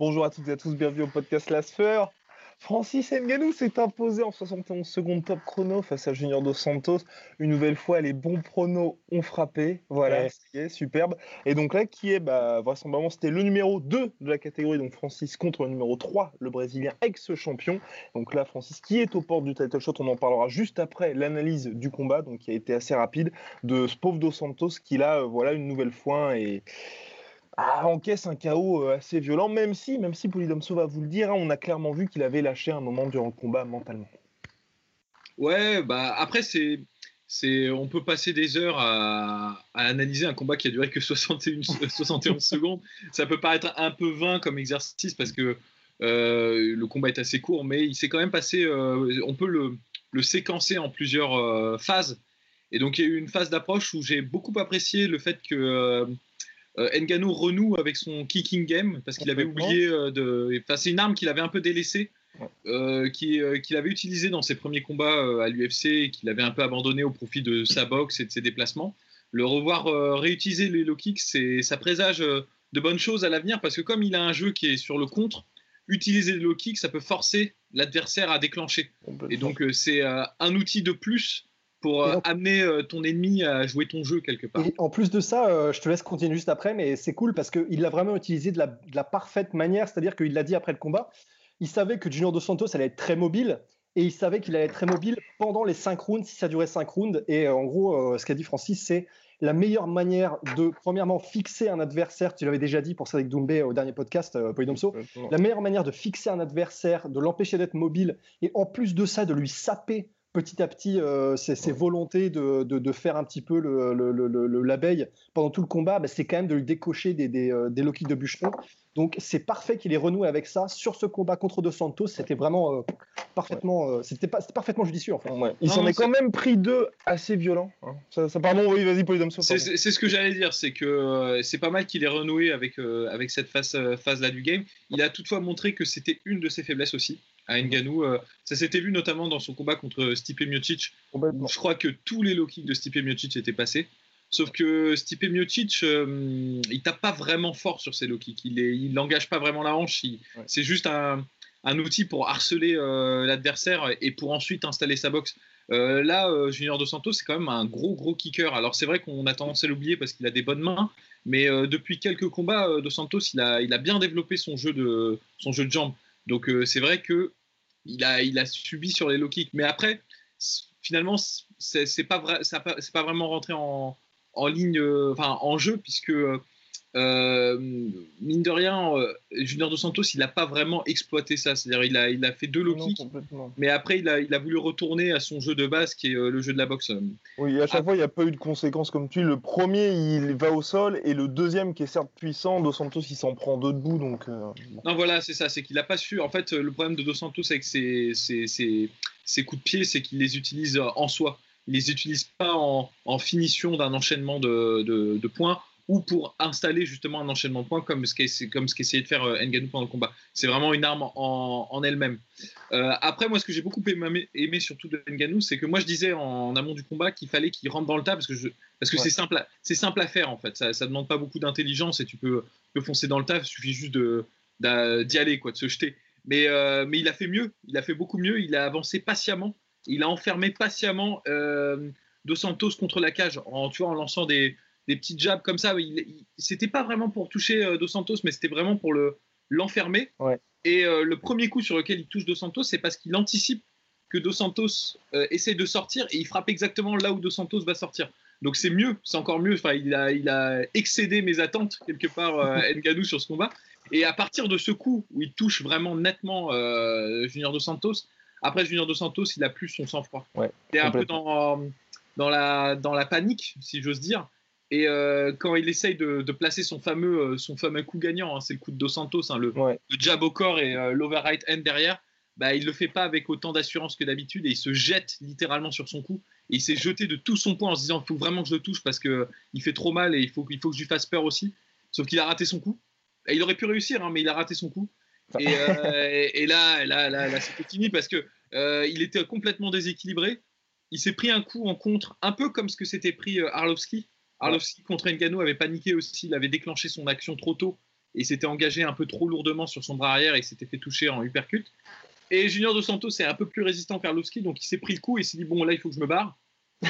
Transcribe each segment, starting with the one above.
Bonjour à toutes et à tous, bienvenue au podcast Lasfer. Francis Nganou s'est imposé en 71 secondes top chrono face à Junior Dos Santos. Une nouvelle fois, les bons pronos ont frappé. Voilà, Ouais. superbe. Et donc là, qui est, bah, vraisemblablement, c'était le numéro 2 de la catégorie, donc Francis contre le numéro 3, le Brésilien ex-champion. Donc là, Francis qui est aux portes du title shot, on en parlera juste après l'analyse du combat, donc qui a été assez rapide, de ce pauvre Dos Santos qui là, euh, voilà, une nouvelle fois, et ah, encaisse un chaos euh, assez violent, même si, même si Polydomso va vous le dire, hein, on a clairement vu qu'il avait lâché un moment durant le combat mentalement. Ouais, bah après c'est c'est on peut passer des heures à, à analyser un combat qui a duré que 61 71 secondes. Ça peut paraître un peu vain comme exercice parce que euh, le combat est assez court, mais il s'est quand même passé. euh, on peut le, le séquencer en plusieurs euh, phases. Et donc il y a eu une phase d'approche où j'ai beaucoup apprécié le fait que euh, Ngannou renoue avec son kicking game parce qu'il avait oublié euh, de. Enfin, c'est une arme qu'il avait un peu délaissée Ouais. euh, qui, euh, qu'il avait utilisé dans ses premiers combats euh, à l'UFC et qu'il avait un peu abandonné au profit de sa boxe et de ses déplacements. Le revoir réutiliser les low kicks, ça présage de bonnes choses à l'avenir parce que comme il a un jeu qui est sur le contre, utiliser les low kicks, ça peut forcer l'adversaire à déclencher. Et donc c'est un outil de plus pour euh, amener euh, ton ennemi à jouer ton jeu quelque part. Et en plus de ça, euh, je te laisse continuer juste après, mais c'est cool parce qu'il l'a vraiment utilisé de la, de la parfaite manière, c'est-à-dire qu'il l'a dit après le combat. Il savait que Junior Dos Santos allait être très mobile et il savait qu'il allait être très mobile pendant les 5 rounds, si ça durait 5 rounds. Et en gros, ce qu'a dit Francis, c'est la meilleure manière de, premièrement, fixer un adversaire. Tu l'avais déjà dit pour Cédric Doumbé au dernier podcast, euh, Polydomso. La meilleure manière de fixer un adversaire, de l'empêcher d'être mobile, et en plus de ça, de lui saper petit à petit euh, ses, ses volontés de, de- de faire un petit peu le- le- le- le- le- l'abeille pendant tout le combat, bah, c'est quand même de lui décocher des, des, euh, des low kicks de bûcheron. Donc c'est parfait qu'il ait renoué avec ça sur ce combat contre Dos Santos. C'était vraiment euh, parfaitement, euh, c'était pas, c'était parfaitement judicieux en fait. Ouais. Il s'en est quand même pris deux assez violents. hein. Ça, ça- pardon, oui, vas-y. C'est ce que j'allais dire, c'est que euh, c'est pas mal qu'il ait renoué avec, euh, avec cette phase, euh, phase-là du game. Il a toutefois montré que c'était une de ses faiblesses aussi à Ngannou. Euh, ça s'était vu notamment dans son combat contre Stipe Miocic, où je crois que tous les low kicks de Stipe Miocic étaient passés. Sauf que Stipe Miocic, euh, il tape pas vraiment fort sur ses low kicks. Il n'engage pas vraiment la hanche. Ouais. C'est juste un, un outil pour harceler euh, l'adversaire et pour ensuite installer sa boxe. Euh, là, Junior Dos Santos, c'est quand même un gros, gros kicker. Alors, c'est vrai qu'on a tendance à l'oublier parce qu'il a des bonnes mains, mais depuis quelques combats, Dos Santos, il a, il a bien développé son jeu de, son jeu de jambes. Donc, c'est vrai que il a, il a subi sur les low kicks. Mais après, finalement, c'est pas, vrai, ça pas- pas vraiment rentré en, en ligne, euh, enfin, en jeu, puisque. Euh, mine de rien, euh, Junior Dos Santos, il n'a pas vraiment exploité ça. C'est-à-dire, il a, il a fait deux low kicks, mais après, il a, il a voulu retourner à son jeu de base, qui est euh, le jeu de la boxe. Oui, à chaque Ah. fois, il n'y a pas eu de conséquences comme tu dis. Le premier, il va au sol, et le deuxième, qui est certes puissant, Dos Santos, il s'en prend deux debout. Donc, euh. Non, voilà, c'est ça. C'est qu'il n'a pas su. En fait, le problème de Dos Santos avec ses, ses, ses- ses coups de pied, c'est qu'il les utilise en soi. Il les utilise pas en, en finition d'un enchaînement de, de, de points ou pour installer justement un enchaînement de points comme ce qu'est- comme ce qu'essayait de faire euh, Ngannou pendant le combat. C'est vraiment une arme en, en elle-même. Euh, après, moi, ce que j'ai beaucoup aimé, aimé surtout de Ngannou, c'est que moi, je disais en, en amont du combat qu'il fallait qu'il rentre dans le tas parce que, je, parce que Ouais. c'est simple, à- c'est simple à faire en fait. Ça, ça demande pas beaucoup d'intelligence et tu peux, tu peux foncer dans le tas. Il suffit juste de, d'y aller, quoi, de se jeter. Mais, euh, mais il a fait mieux, il a fait beaucoup mieux, il a avancé patiemment, il a enfermé patiemment euh, Dos Santos contre la cage, en, tu vois, en lançant des, des petits jabs comme ça. C'était pas vraiment pour toucher euh, Dos Santos, mais c'était vraiment pour le, l'enfermer. Ouais. Et euh, le premier coup sur lequel il touche Dos Santos, c'est parce qu'il anticipe que Dos Santos euh, essaie de sortir et il frappe exactement là où Dos Santos va sortir. Donc c'est mieux, c'est encore mieux. Enfin, il a, il a excédé mes attentes quelque part, euh, sur ce combat. Et à partir de ce coup où il touche vraiment nettement euh, Junior Dos Santos, après Junior Dos Santos, il a plus son sang-froid. Ouais, il est un peu dans, dans, la, dans la panique, si j'ose dire. Et euh, quand il essaye de, de placer son fameux, euh, son fameux coup gagnant, hein, c'est le coup de Dos Santos, hein, le, Ouais. le jab au corps et euh, l'overright hand derrière, bah, il le fait pas avec autant d'assurance que d'habitude et il se jette littéralement sur son cou. Et il s'est jeté de tout son poids en se disant il faut vraiment que je le touche parce que il fait trop mal et il faut, il faut que je lui fasse peur aussi. Sauf qu'il a raté son coup. Et il aurait pu réussir, hein, mais il a raté son coup. Et, euh, et- et là, là, là, là, c'était fini parce euh, il était complètement déséquilibré. Il s'est pris un coup en contre, un peu comme ce que s'était pris euh, Arlovski. Arlovski contre Ngannou avait paniqué aussi, il avait déclenché son action trop tôt et s'était engagé un peu trop lourdement sur son bras arrière et s'était fait toucher en uppercut. Et Junior Dos Santos est un peu plus résistant qu'Arlovski, donc il s'est pris le coup et s'est dit bon là il faut que je me barre.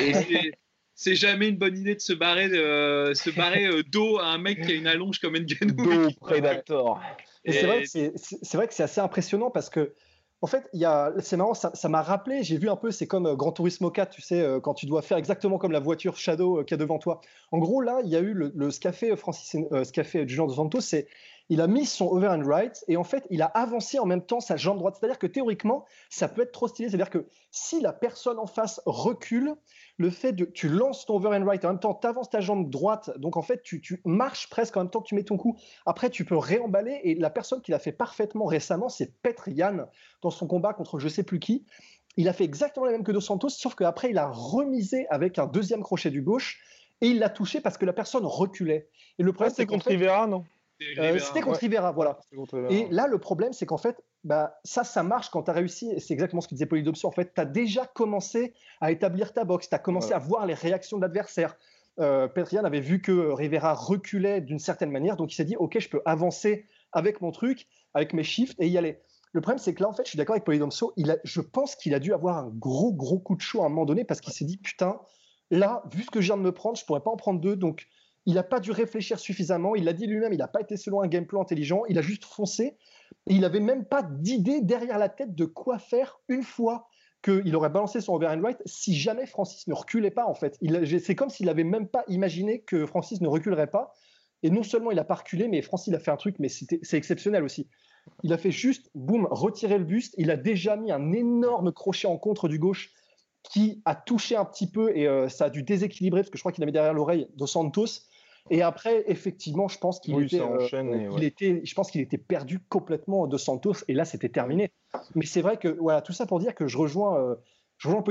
Et c'est- jamais une bonne idée de se barrer, euh, se barrer euh, dos à un mec qui a une allonge comme Ngannou. Do Predator. Et c'est c'est vrai que c'est assez impressionnant parce que, en fait, y a- c'est marrant, ça m'a rappelé, j'ai vu un peu, c'est comme euh, Gran Turismo 4, tu sais, euh, quand tu dois faire exactement comme la voiture Shadow euh, qu'il y a devant toi. En gros, là, il y a eu le, le fait Francis, euh, qu'a fait Junior Dos Santos, c'est il a mis son over and right et en fait, il a avancé en même temps sa jambe droite. C'est-à-dire que théoriquement, ça peut être trop stylé. C'est-à-dire que si la personne en face recule, le fait de tu lances ton over and right en même temps, tu avances ta jambe droite, donc en fait, tu, tu marches presque en même temps que tu mets ton coup. Après, tu peux réemballer et la personne qui l'a fait parfaitement récemment, c'est Petr Yan dans son combat contre je sais plus qui. Il a fait exactement la même que Dos Santos, sauf qu'après, il a remisé avec un deuxième crochet du gauche et il l'a touché parce que la personne reculait. Et le Ouais, problème, c'est contre Rivera, non? Euh, c'était contre Rivera, voilà. Contre. Et là, le problème, c'est qu'en fait, bah, ça, ça marche quand tu as réussi. et C'est exactement ce que disait Polydomso. En fait, tu as déjà commencé à établir ta boxe. Tu as commencé à voir les réactions de l'adversaire. Euh, Petrian avait vu que Rivera reculait d'une certaine manière. Donc, il s'est dit OK, je peux avancer avec mon truc, avec mes shifts et y aller. Le problème, c'est que là, en fait, je suis d'accord avec Polydomso. Il a, je pense qu'il a dû avoir un gros, gros coup de chaud à un moment donné parce qu'il s'est dit Putain, là, vu ce que je viens de me prendre, je pourrais pas en prendre deux. Donc, il n'a pas dû réfléchir suffisamment. Il l'a dit lui-même, il n'a pas été selon un game plan intelligent. Il a juste foncé. Et il n'avait même pas d'idée derrière la tête de quoi faire une fois qu'il aurait balancé son over and right si jamais Francis ne reculait pas, en fait. C'est comme s'il n'avait même pas imaginé que Francis ne reculerait pas. Et non seulement il n'a pas reculé, mais Francis a fait un truc, mais c'est exceptionnel aussi. Il a fait juste, boum, retirer le buste. Il a déjà mis un énorme crochet en contre du gauche qui a touché un petit peu et euh, ça a dû déséquilibrer parce que je crois qu'il avait derrière l'oreille Dos Santos. Et après, effectivement, je pense qu'il Oui, était, ça euh, il ouais. était, je pense qu'il était perdu complètement de Santos et là c'était terminé. Mais c'est vrai que voilà, tout ça pour dire que je rejoins, euh, je rejoins.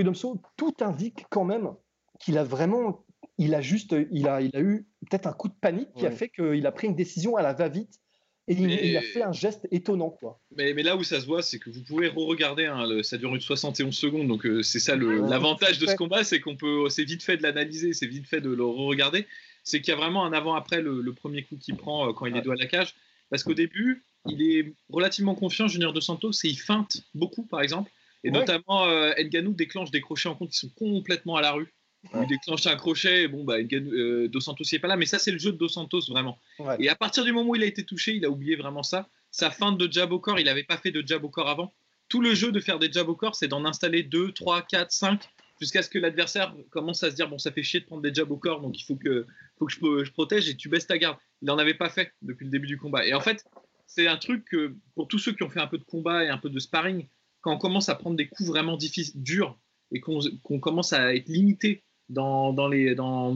Tout indique quand même qu'il a vraiment, il a juste, il a, il a eu peut-être un coup de panique qui a fait qu'il a pris une décision à la va-vite et il, Mais- il a fait un geste étonnant quoi. Mais, mais là où ça se voit, c'est que vous pouvez re-regarder, hein, le- ça dure une 71 secondes, donc euh, c'est ça Ouais, l'avantage de ce combat, c'est qu'on peut, c'est vite fait de l'analyser, c'est vite fait de le re-regarder. C'est qu'il y a vraiment un avant-après le, le premier coup qu'il prend euh, quand il est dos à la cage, parce qu'au début, il est relativement confiant, Junior de Santos, et il feinte beaucoup, par exemple, et Ouais. notamment euh, Ngannou déclenche des crochets en compte qui sont complètement à la rue. Il déclenche un crochet, et bon, bah, Ngannou- euh, Dos Santos n'y est pas là, mais ça, c'est le jeu de Dos Santos, vraiment. Ouais. Et à partir du moment où il a été touché, il a oublié vraiment ça. Sa feinte de jab au corps, il n'avait pas fait de jab au corps avant. Tout le jeu de faire des jabs au corps, c'est d'en installer 2, 3, 4, 5, jusqu'à ce que l'adversaire commence à se dire bon, ça fait chier de prendre des jabs au corps, donc il faut que, faut que je, protège et tu baisses ta garde. Il n'en avait pas fait depuis le début du combat. Et en fait, c'est un truc que pour tous ceux qui ont fait un peu de combat et un peu de sparring, quand on commence à prendre des coups vraiment difficiles, durs, et qu'on commence à être limité dans, dans, les, dans,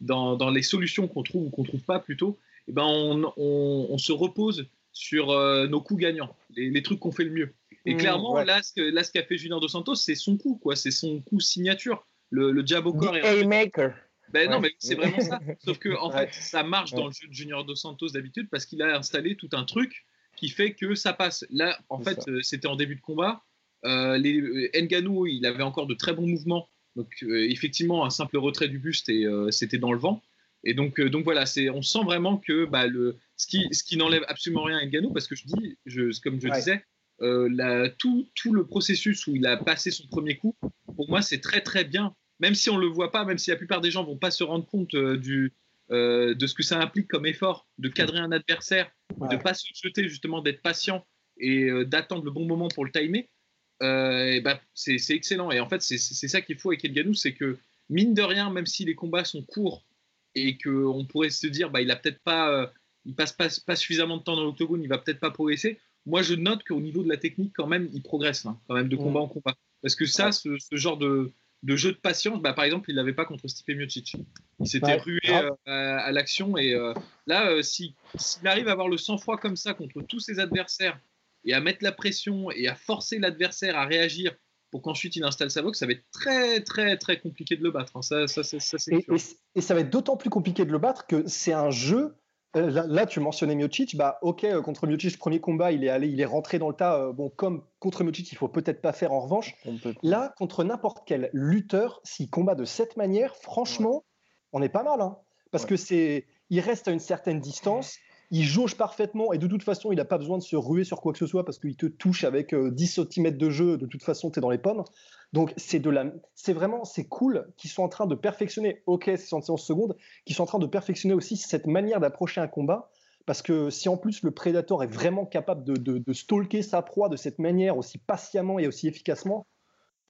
dans, les solutions qu'on trouve ou qu'on trouve pas plutôt, eh ben on, on- on se repose sur euh, nos coups gagnants, les, les trucs qu'on fait le mieux. Et Mmh, clairement, ouais. là, ce que- là, ce qu'a fait Junior Dos Santos, c'est son coup, quoi. C'est son coup signature. Le, le jab au corps. est- Haymaker. Ben non, Ouais. mais c'est vraiment ça. Sauf que en Ouais. fait, ça marche dans le jeu de Junior Dos Santos d'habitude parce qu'il a installé tout un truc qui fait que ça passe. Là, en fait, euh, c'était en début de combat. Euh, les, euh, il avait encore de très bons mouvements. Donc, euh, effectivement, un simple retrait du buste et euh, c'était dans le vent. Et donc, euh, donc voilà, c'est, on sent vraiment que bah, le, ce qui, ce qui n'enlève absolument rien à Ngannou, parce que je dis, je, comme je Ouais. disais, euh, la- tout, tout le processus où il a passé son premier coup, pour moi, c'est très très bien. Même si on le voit pas, même si la plupart des gens vont pas se rendre compte euh, du, euh, de ce que ça implique comme effort, de cadrer un adversaire, de Ouais. pas se jeter justement, d'être patient et d'attendre le bon moment pour le timer, et bah, c'est c'est excellent. Et en fait, c'est c'est ça qu'il faut avec Elganou, c'est que mine de rien, même si les combats sont courts et qu'on pourrait se dire, bah, il a peut-être pas, il passe pas, pas suffisamment de temps dans l'octogone, il va peut-être pas progresser. Moi, je note qu'au niveau de la technique, quand même, il progresse, hein, quand même, de combat en combat. Parce que ça, ce, genre de, de, jeu de patience, bah, par exemple, il l'avait pas contre Stipe Miocic. Il s'était rué euh, à, l'action et euh, là, euh, s'il arrive à avoir le sang-froid comme ça contre tous ses adversaires et à mettre la pression et à forcer l'adversaire à réagir pour qu'ensuite il installe sa boxe, ça va être très très très compliqué de le battre. Hein. Ça, ça, ça, et, et, ça va être d'autant plus compliqué de le battre que c'est un jeu euh, là, tu mentionnais Miocic, bah ok, euh, contre Miocic, premier combat, il est allé, il est rentré dans le tas. Euh, bon, comme contre Miocic, il faut peut-être pas faire en revanche. Là, contre n'importe quel lutteur, s'il combat de cette manière, franchement, on est pas mal, hein. parce que c'est, il reste à une certaine distance, il jauge parfaitement et de toute façon, il n'a pas besoin de se ruer sur quoi que ce soit parce qu'il te touche avec 10 cm de jeu. De toute façon, tu es dans les pommes. Donc c'est de la, c'est vraiment, c'est cool qu'ils sont en train de perfectionner. Ok, c'est 71 secondes, qu'ils sont en train de perfectionner aussi cette manière d'approcher un combat. Parce que si en plus le prédateur est vraiment capable de, de stalker sa proie de cette manière aussi patiemment et aussi efficacement,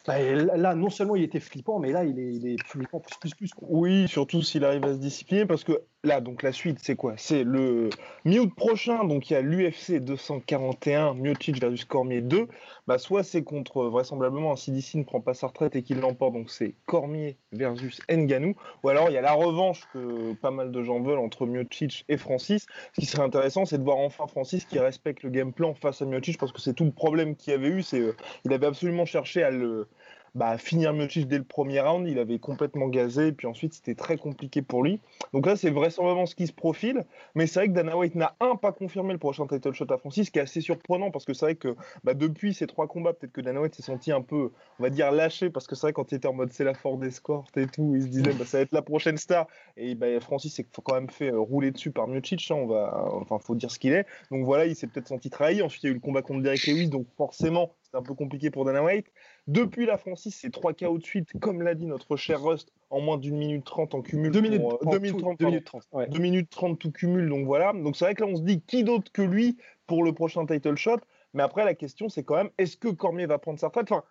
bah, là, non seulement il était flippant, mais là, il est, il est flippant plus, plus, plus. Oui, surtout s'il arrive à se discipliner, parce que là, donc la suite, c'est quoi? C'est le mi-août prochain, donc il y a l'UFC 241, Miocic versus Cormier 2. Bah, soit c'est contre, vraisemblablement, si DC ne prend pas sa retraite et qu'il l'emporte, donc c'est Cormier versus Nganou. Ou alors il y a la revanche que pas mal de gens veulent entre Miocic et Francis. Ce qui serait intéressant, c'est de voir enfin Francis qui respecte le game plan face à Miocic, parce que c'est tout le problème qu'il avait eu. C'est euh, il avait absolument cherché à le bah, finir Miocic dès le premier round, il avait complètement gazé, puis ensuite c'était très compliqué pour lui. Donc là, c'est vraisemblablement ce qui se profile, mais c'est vrai que Dana White n'a un pas confirmé le prochain title shot à Francis, ce qui est assez surprenant parce que c'est vrai que bah, depuis ces trois combats, peut-être que Dana White s'est senti un peu, on va dire, lâché parce que c'est vrai quand il était en mode c'est la Ford Escort et tout, il se disait bah, ça va être la prochaine star, et bah, Francis s'est quand même fait euh, rouler dessus par Miocic, hein, on va, enfin, faut dire ce qu'il est. Donc voilà, il s'est peut-être senti trahi. Ensuite, il y a eu le combat contre Derek Lewis, donc forcément, c'est un peu compliqué pour Dana White. Depuis la Francis, c'est 3 KO de suite, comme l'a dit notre cher Rust, en moins d'une minute 30 en cumul. 2 minutes, 30, 2 minutes 30. 2 minutes 30, tout cumul, donc voilà. Donc c'est vrai que là, on se dit qui d'autre que lui pour le prochain title shot? Mais après, la question, c'est quand même, est-ce que Cormier va prendre sa retraite? Enfin,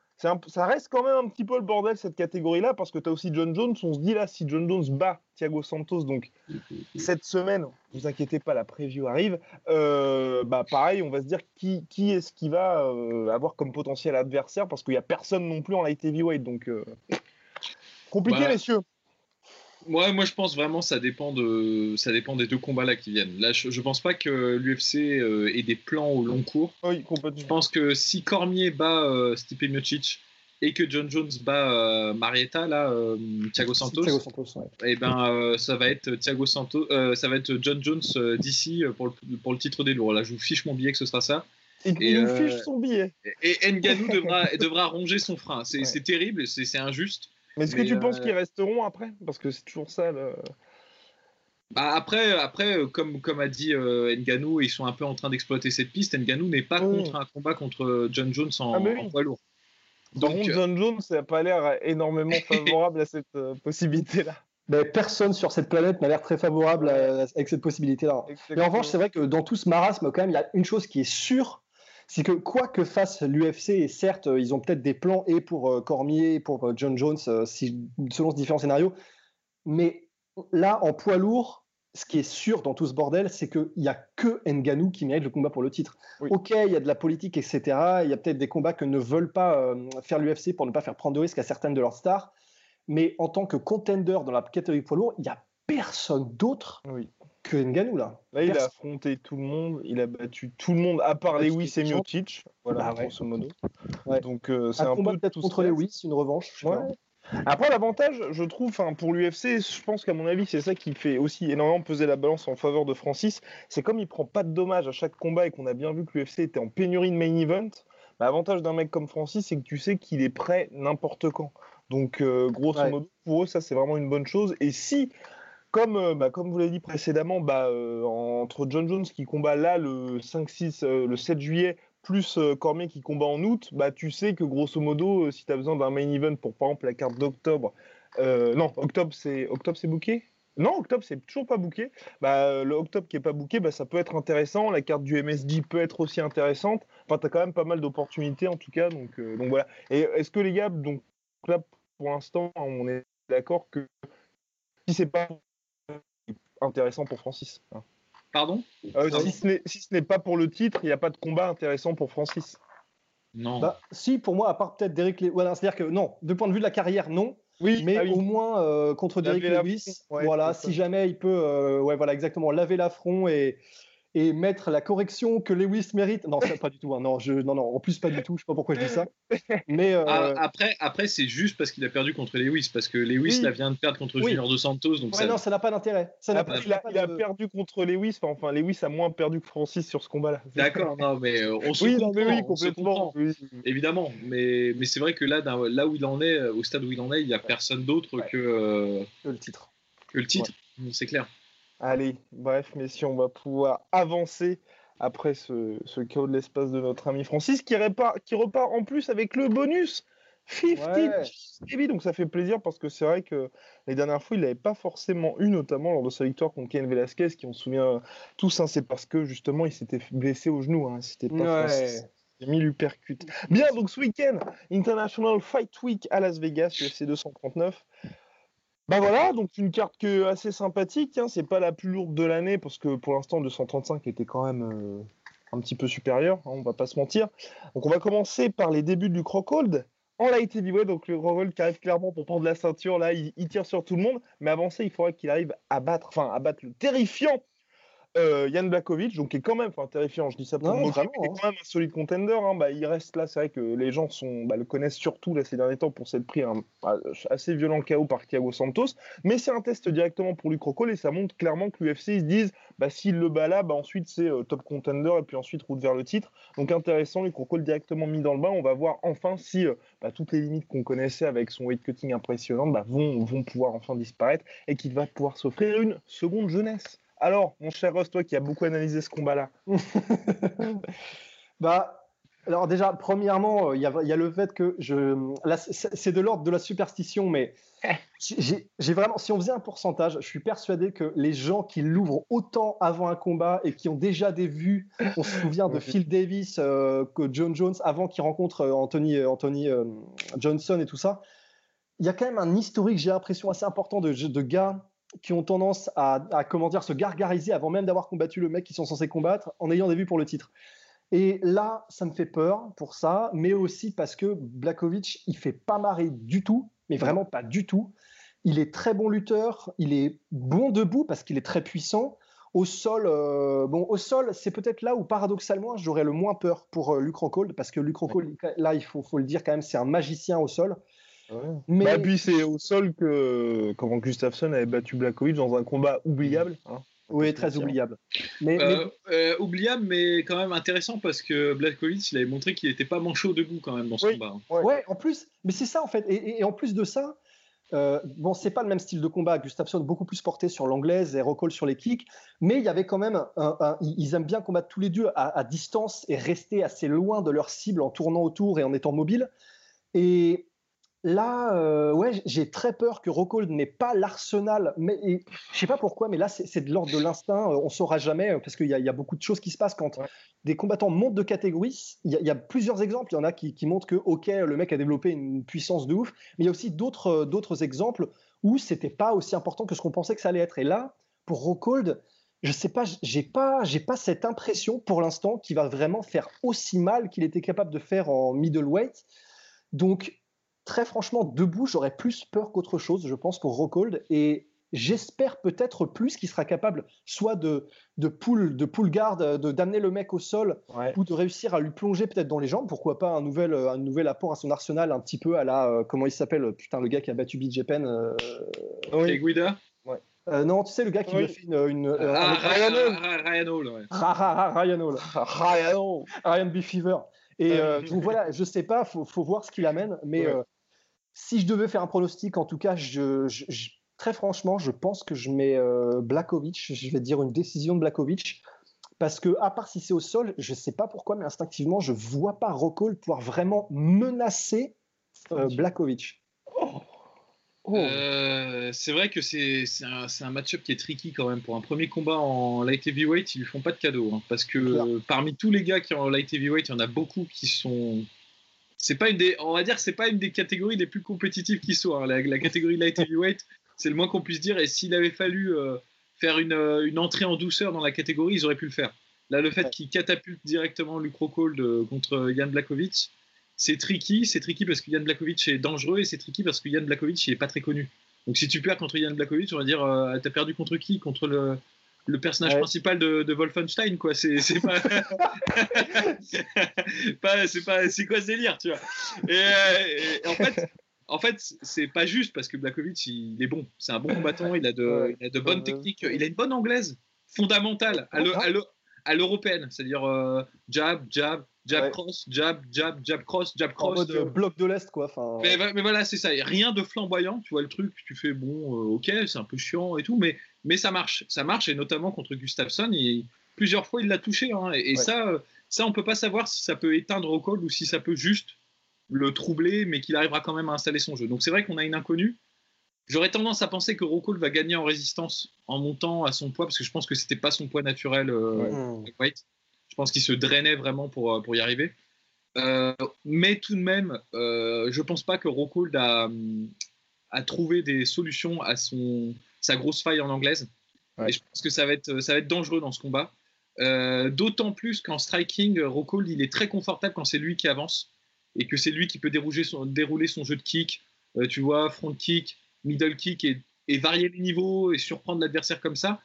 ça reste quand même un petit peu le bordel cette catégorie-là parce que tu as aussi John Jones. On se dit là, si John Jones bat Thiago Santos, donc cette semaine, ne vous inquiétez pas, la preview arrive. Euh, bah pareil, on va se dire qui, qui est-ce qui va euh, avoir comme potentiel adversaire parce qu'il n'y a personne non plus en light heavyweight. Donc euh, compliqué, messieurs. Ouais, moi je pense vraiment ça dépend de ça dépend des deux combats là qui viennent. Là, je, ne pense pas que l'UFC ait des plans au long cours. Oui, complètement. Je pense que si Cormier bat Stipe Miocic et que John Jones bat Marietta là, Thiago Santos, et eh ben ça va être Thiago Santos, ça va être John Jones d'ici pour le, pour le titre des lourds. Là, je vous fiche mon billet que ce sera ça. Et, il nous fiche son billet. Et, et Nganou devra devra ronger son frein. C'est terrible, c'est injuste. Mais est-ce que tu penses qu'ils resteront après? Parce que c'est toujours ça. Le... Bah après, après euh, comme, comme a dit euh, Nganou, ils sont un peu en train d'exploiter cette piste. Nganou n'est pas contre un combat contre John Jones en, ah, poids lourd. Donc, euh, John Jones, ça n'a pas l'air énormément favorable à cette possibilité-là. Mais personne sur cette planète n'a l'air très favorable avec cette possibilité-là. Mais en revanche, c'est vrai que dans tout ce marasme, quand même, il y a une chose qui est sûre, c'est que quoi que fasse l'UFC, et certes, euh, ils ont peut-être des plans et pour euh, Cormier, et pour euh, John Jones, si, selon différents scénarios, mais là, en poids lourd, ce qui est sûr dans tout ce bordel, c'est qu'il n'y a que Nganou qui mérite le combat pour le titre. Ok, il y a de la politique, etc. Il y a peut-être des combats que ne veulent pas faire l'UFC pour ne pas faire prendre de risques à certaines de leurs stars. Mais en tant que contender dans la catégorie poids lourd, il n'y a personne d'autre oui que Nganou là. Là, il a affronté tout le monde, il a battu tout le monde à part Lewis et Miocic, voilà, bah grosso modo. Donc euh, c'est un, combat peut-être contre Lewis, une revanche. Après, l'avantage, je trouve, pour l'UFC, je pense qu'à mon avis, c'est ça qui fait aussi énormément peser la balance en faveur de Francis. C'est comme il prend pas de dommages à chaque combat et qu'on a bien vu que l'UFC était en pénurie de main event. Bah, l'avantage d'un mec comme Francis, c'est que tu sais qu'il est prêt n'importe quand. Donc, euh, grosso modo, pour eux, ça, c'est vraiment une bonne chose. Et si comme, euh, bah, comme vous l'avez dit précédemment, bah, euh, entre John Jones qui combat là le 5-6, euh, le 7 juillet, plus Cormier qui combat en août, bah, tu sais que grosso modo, si tu as besoin d'un main event pour par exemple la carte d'octobre, non, octobre c'est octobre c'est booké? Non, octobre, c'est toujours pas booké. Bah, le octobre qui est pas booké, bah, ça peut être intéressant. La carte du MSD peut être aussi intéressante. Enfin, tu as quand même pas mal d'opportunités en tout cas. Donc, donc voilà. Et est-ce que les gars, donc là, pour l'instant, on est d'accord que si c'est pas intéressant pour Francis. Hein. Pardon? Euh, Si ce n'est pas pour le titre, il n'y a pas de combat intéressant pour Francis. Non. Bah, si, pour moi, à part peut-être Derek Lewis. Voilà, C'est-à-dire que non, de point de vue de la carrière, non. Oui, mais ah oui. au moins euh, contre Derek Lewis, ouais, voilà, si jamais il peut, euh, ouais, voilà, exactement, laver l'affront et, et mettre la correction que Lewis mérite. Non, ça, pas du tout. hein, non, je, non, non, en plus, pas du tout. Je sais pas pourquoi je dis ça. Mais euh, Ah, après, après c'est juste parce qu'il a perdu contre Lewis, parce que Lewis Oui. là vient de perdre contre Oui. Junior dos Santos, donc ouais, ça, non, ça n'a pas d'intérêt. Ça n'a Après, pas- il a, pas il a perdu contre Lewis. Enfin, enfin, Lewis a moins perdu que Francis sur ce combat-là. D'accord, non, mais euh, on se Oui, comprend, non, mais oui, complètement. comprend, Oui. évidemment. Mais, mais c'est vrai que là, là où il en est, euh, au stade où il en est, il n'y a personne d'autre Ouais. que, euh, le titre. que le titre, c'est clair. Allez, bref, messieurs, on va pouvoir avancer après ce, ce chaos de l'espace de notre ami Francis qui repart, qui repart en plus avec le bonus 50 Ouais. Donc ça fait plaisir parce que c'est vrai que les dernières fois, il n'avait pas forcément eu, notamment lors de sa victoire contre Ken Velasquez, qui on se souvient tous, hein, c'est parce que justement il s'était blessé au genou. Hein, C'était pas Ouais. Francis. Il l'uppercut. Bien, donc ce week-end, International Fight Week à Las Vegas, UFC 239. Bah voilà, donc une carte que assez sympathique. Hein. C'est pas la plus lourde de l'année parce que pour l'instant 235 était quand même euh, un petit peu supérieur. hein, on va pas se mentir. Donc on va commencer par les débuts du Crockhold en light heavyweight. Donc le Crockhold qui arrive clairement pour prendre la ceinture là, il, tire sur tout le monde. Mais avant ça, il faudrait qu'il arrive à battre, enfin à battre le terrifiant. Euh, Yann Blakovic, donc qui est quand même, enfin terrifiant, je dis ça pour Non, moquer, vraiment, mais qui hein. est quand même un solide contender. hein. Bah, il reste là, c'est vrai que les gens sont, bah, le connaissent surtout là, ces derniers temps pour s'être pris un, un assez violent KO par Thiago Santos. Mais c'est un test directement pour Luc Rockhold et ça montre clairement que l'UFC ils se disent bah, s'il le bat là, bah, ensuite c'est euh, top contender et puis ensuite route vers le titre. Donc intéressant, Luc Rockhold directement mis dans le bain. On va voir enfin si euh, bah, toutes les limites qu'on connaissait avec son weight cutting impressionnant bah, vont, vont pouvoir enfin disparaître et qu'il va pouvoir s'offrir une seconde jeunesse. Alors, mon cher Ross, toi qui as beaucoup analysé ce combat-là, Bah, alors déjà, premièrement, euh, il y, a, il y a le fait que je, c'est de l'ordre de la superstition, mais j'ai vraiment, si on faisait un pourcentage, je suis persuadé que les gens qui l'ouvrent autant avant un combat et qui ont déjà des vues, on se souvient de Phil Davis, euh, que John Jones avant qu'il rencontre euh, Anthony, Anthony euh, Johnson et tout ça, il y a quand même un historique, j'ai l'impression, assez important de, de gars qui ont tendance à, à, comment dire, se gargariser avant même d'avoir combattu le mec qu'ils sont censés combattre en ayant des vues pour le titre. Et là, ça me fait peur pour ça, mais aussi parce que Blakovic, il fait pas marrer du tout, mais vraiment pas du tout. Il est très bon lutteur, il est bon debout parce qu'il est très puissant. Au sol, euh, bon, au sol, c'est peut-être là où paradoxalement j'aurais le moins peur pour euh, Rockhold, parce que Rockhold, là, il faut, faut le dire quand même, c'est un magicien au sol. Mais bah, puis c'est au sol que comment Gustafsson avait battu Blakovic dans un combat oubliable. Hein. Oui, très oubliable. Mais, euh, mais... Euh, oubliable, mais quand même intéressant parce que Blakovic, il avait montré qu'il n'était pas manchot debout quand même dans ce oui, combat. Ouais. ouais. en plus, mais c'est ça en fait. Et, et, en plus de ça, euh, bon, c'est pas le même style de combat. Gustafsson beaucoup plus porté sur l'anglaise et Rockhold sur les kicks, mais il y avait quand même, un, un, ils aiment bien combattre tous les deux à, à, distance et rester assez loin de leur cible en tournant autour et en étant mobile. Et Là, euh, ouais, j'ai très peur que Rockhold n'ait pas l'arsenal, mais je sais pas pourquoi, mais là c'est de l'ordre de l'instinct. On saura jamais parce qu'il y, y, a beaucoup de choses qui se passent quand ouais. des combattants montent de catégorie. Il y, y, a plusieurs exemples. Il y en a qui, qui, montrent que ok, le mec a développé une puissance de ouf, mais il y a aussi d'autres d'autres exemples où c'était pas aussi important que ce qu'on pensait que ça allait être. Et là, pour Rockhold, je sais pas, j'ai pas, j'ai pas cette impression pour l'instant qu'il va vraiment faire aussi mal qu'il était capable de faire en middleweight. Donc très franchement, debout, j'aurais plus peur qu'autre chose, je pense, pour Rockhold. Et j'espère peut-être plus qu'il sera capable soit de, de pull, de pull guard, de d'amener le mec au sol, ouais. ou de réussir à lui plonger peut-être dans les jambes. Pourquoi pas un nouvel, un nouvel apport à son arsenal, un petit peu à la. Euh, comment il s'appelle Putain, le gars qui a battu BJ Penn. Euh... Oui. Guida ouais. Euh, non, tu sais, le gars qui oui. lui a fait une. une ah, Ryan Hall. Ryan Hall, ouais. Ryan Hall. Ryan Hall. Ryan B. Fever. Et euh, donc voilà, je sais pas, faut, faut voir ce qu'il amène, mais ouais. Si je devais faire un pronostic, en tout cas, je, je, je, très franchement, je pense que je mets euh, Blakovic. Je vais dire une décision de Blakovic. Parce que, à part si c'est au sol, je ne sais pas pourquoi, mais instinctivement, je ne vois pas Rockhold pouvoir vraiment menacer euh, Blakovic. Oh. Oh. Euh, c'est vrai que c'est un, un match-up qui est tricky quand même. Pour un premier combat en light heavyweight, ils lui font pas de cadeau. Hein, parce que euh, parmi tous les gars qui ont en light heavyweight, il y en a beaucoup qui sont c'est pas une des, on va dire, c'est pas une des catégories les plus compétitives qui soit. Hein. La, la, catégorie light heavyweight, c'est le moins qu'on puisse dire. Et s'il avait fallu euh, faire une, une, entrée en douceur dans la catégorie, ils auraient pu le faire. Là, le fait qu'il catapulte directement Luke Rockhold contre Jan Blakovic, c'est tricky. C'est tricky parce que Jan Blakovic est dangereux et c'est tricky parce que Jan Blakovic, il est pas très connu. Donc si tu perds contre Jan Blakovic, on va dire, euh, tu as perdu contre qui? Contre le, le personnage principal de, de, Wolfenstein, quoi. C'est pas. pas c'est pas. C'est quoi ce délire, tu vois et, en fait. En fait, c'est pas juste parce que Blakovic, il est bon. C'est un bon combattant. Il a de, il a de bonnes techniques. Il a une bonne anglaise fondamentale à l'européenne. C'est-à-dire euh, jab, jab, jab cross, jab, jab, jab cross, jab cross. En mode bloc de l'Est, quoi. Mais, mais, voilà, c'est ça. Rien de flamboyant. Tu vois le truc, tu fais bon, euh, ok, c'est un peu chiant et tout, mais, mais ça marche. Ça marche, et notamment contre Gustafsson. Plusieurs fois, il l'a touché. Hein, et, ça, euh, ça, on peut pas savoir si ça peut éteindre Rockhold ou si ça peut juste le troubler, mais qu'il arrivera quand même à installer son jeu. Donc c'est vrai qu'on a une inconnue. J'aurais tendance à penser que Rockhold va gagner en résistance en montant à son poids, parce que je pense que c'était pas son poids naturel, euh, je pense qu'il se drainait vraiment pour, euh, pour y arriver. Euh, mais tout de même, euh, je ne pense pas que Rockhold a, a, trouvé des solutions à son, sa grosse faille en anglaise. Et je pense que ça va être, ça va être dangereux dans ce combat. D'autant plus qu'en striking, Rockhold, il est très confortable quand c'est lui qui avance et que c'est lui qui peut dérouler son, dérouler son jeu de kick. tu vois, front kick, middle kick et, et varier les niveaux et surprendre l'adversaire comme ça.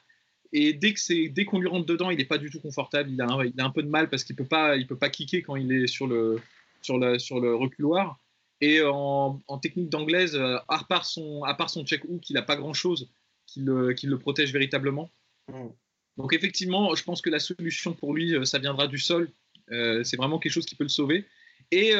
Et dès que c'est dès qu'on lui rentre dedans, il n'est pas du tout confortable. Il a, un, il a un peu de mal parce qu'il peut pas il peut pas kicker quand il est sur le sur le sur le reculoir. Et en, en technique d'anglaise, euh, à part son à part son check hook, il n'a pas grand chose qui le, qui le protège véritablement. Mm. Donc effectivement, je pense que la solution pour lui, euh, ça viendra du sol. Euh, c'est vraiment quelque chose qui peut le sauver. Et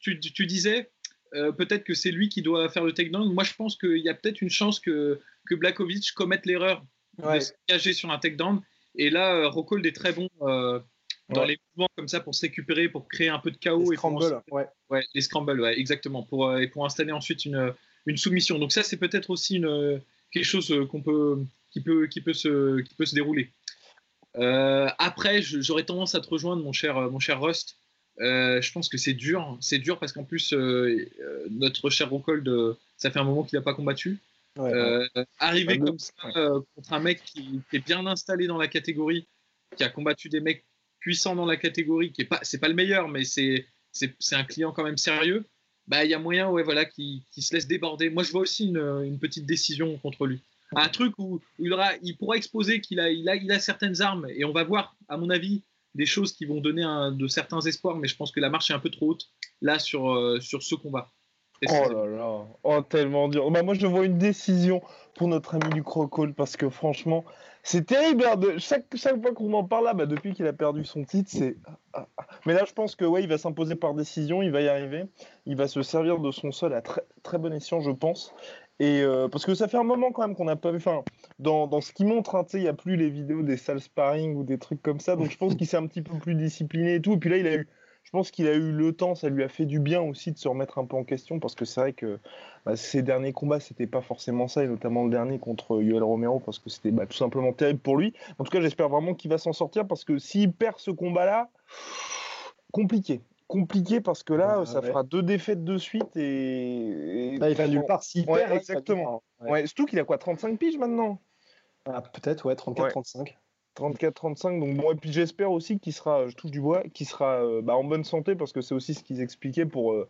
tu, tu, disais peut-être que c'est lui qui doit faire le takedown. Moi, je pense qu'il y a peut-être une chance que, que Blakovic commette l'erreur de se cacher sur un takedown. Et là, euh, Rockhold est très bon euh, dans les mouvements comme ça pour se récupérer, pour créer un peu de chaos. Les scrambles, ouais. ouais. Les scrambles, ouais, exactement, pour, euh, et pour installer ensuite une, une soumission. Donc ça, c'est peut-être aussi une, quelque chose qu'on peut, qui, peut, qui, peut se, qui peut se dérouler. après, j'aurais tendance à te rejoindre, mon cher, mon cher Rust. je pense que c'est dur. C'est dur parce qu'en plus, notre cher Rockhold, ça fait un moment qu'il n'a pas combattu. Euh, arriver comme ça euh, contre un mec qui, est bien installé dans la catégorie, qui a combattu des mecs puissants dans la catégorie, qui est pas, c'est pas le meilleur, mais c'est, c'est, un client quand même sérieux. Bah, il y a moyen, voilà, qui, qui, se laisse déborder. Moi, je vois aussi une, petite décision contre lui. Un truc où, il, aura, il pourra exposer qu'il a, il il a certaines armes, et on va voir, à mon avis, des choses qui vont donner de certains espoirs, mais je pense que la marche est un peu trop haute là sur, euh, ce combat. Oh là là, oh tellement dur. Bah, moi je vois une décision pour notre ami du Crocol parce que franchement, c'est terrible. Hein, chaque, chaque fois qu'on en parle là, bah, depuis qu'il a perdu son titre, c'est. Ah, ah. Mais là je pense que ouais, il va s'imposer par décision, il va y arriver. Il va se servir de son sol à très, très bon escient, je pense. Et euh, parce que ça fait un moment quand même qu'on n'a pas vu. Enfin, dans, dans ce qui montre, hein, il n'y a plus les vidéos des salles sparring ou des trucs comme ça. Donc je pense qu'il s'est un petit peu plus discipliné et tout. Et puis là, il a eu je pense qu'il a eu le temps, ça lui a fait du bien aussi de se remettre un peu en question parce que c'est vrai que bah, ces derniers combats, c'était pas forcément ça, et notamment le dernier contre Yoel Romero parce que c'était bah, tout simplement terrible pour lui. En tout cas, j'espère vraiment qu'il va s'en sortir parce que s'il perd ce combat-là, compliqué. Compliqué parce que là, ça fera deux défaites de suite et. Bah, il va nulle part s'il perd. Exactement. Surtout qu'il a quoi 35 piges maintenant? Ah, Peut-être, ouais, 34-35. 34-35. Donc bon, et puis j'espère aussi qu'il sera, je touche du bois, qu'il sera euh, bah, en bonne santé parce que c'est aussi ce qu'ils expliquaient pour euh,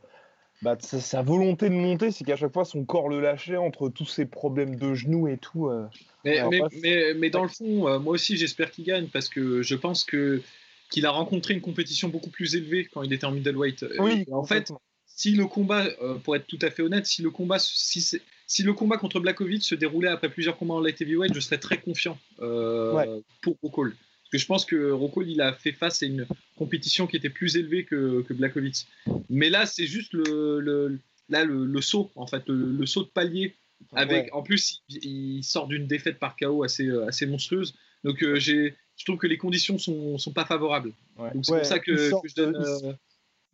bah, sa, volonté de monter, c'est qu'à chaque fois son corps le lâchait entre tous ses problèmes de genoux et tout. Euh. Mais, mais, mais, dans le fond, moi aussi j'espère qu'il gagne parce que je pense que qu'il a rencontré une compétition beaucoup plus élevée quand il était en middleweight. Oui, en fait, si le combat, pour être tout à fait honnête, si le combat, si c'est si le combat contre Blakovic se déroulait après plusieurs combats en light heavyweight, je serais très confiant euh, pour Rockhold. Parce que je pense que Rockhold, il a fait face à une compétition qui était plus élevée que, que Blakovic. Mais là, c'est juste le, là, le, saut, en fait, le, saut de palier. Avec, En plus, il, sort d'une défaite par KO assez, euh, assez monstrueuse. Donc, euh, j'ai, je trouve que les conditions sont, sont pas favorables. Donc, c'est pour ça que, je donne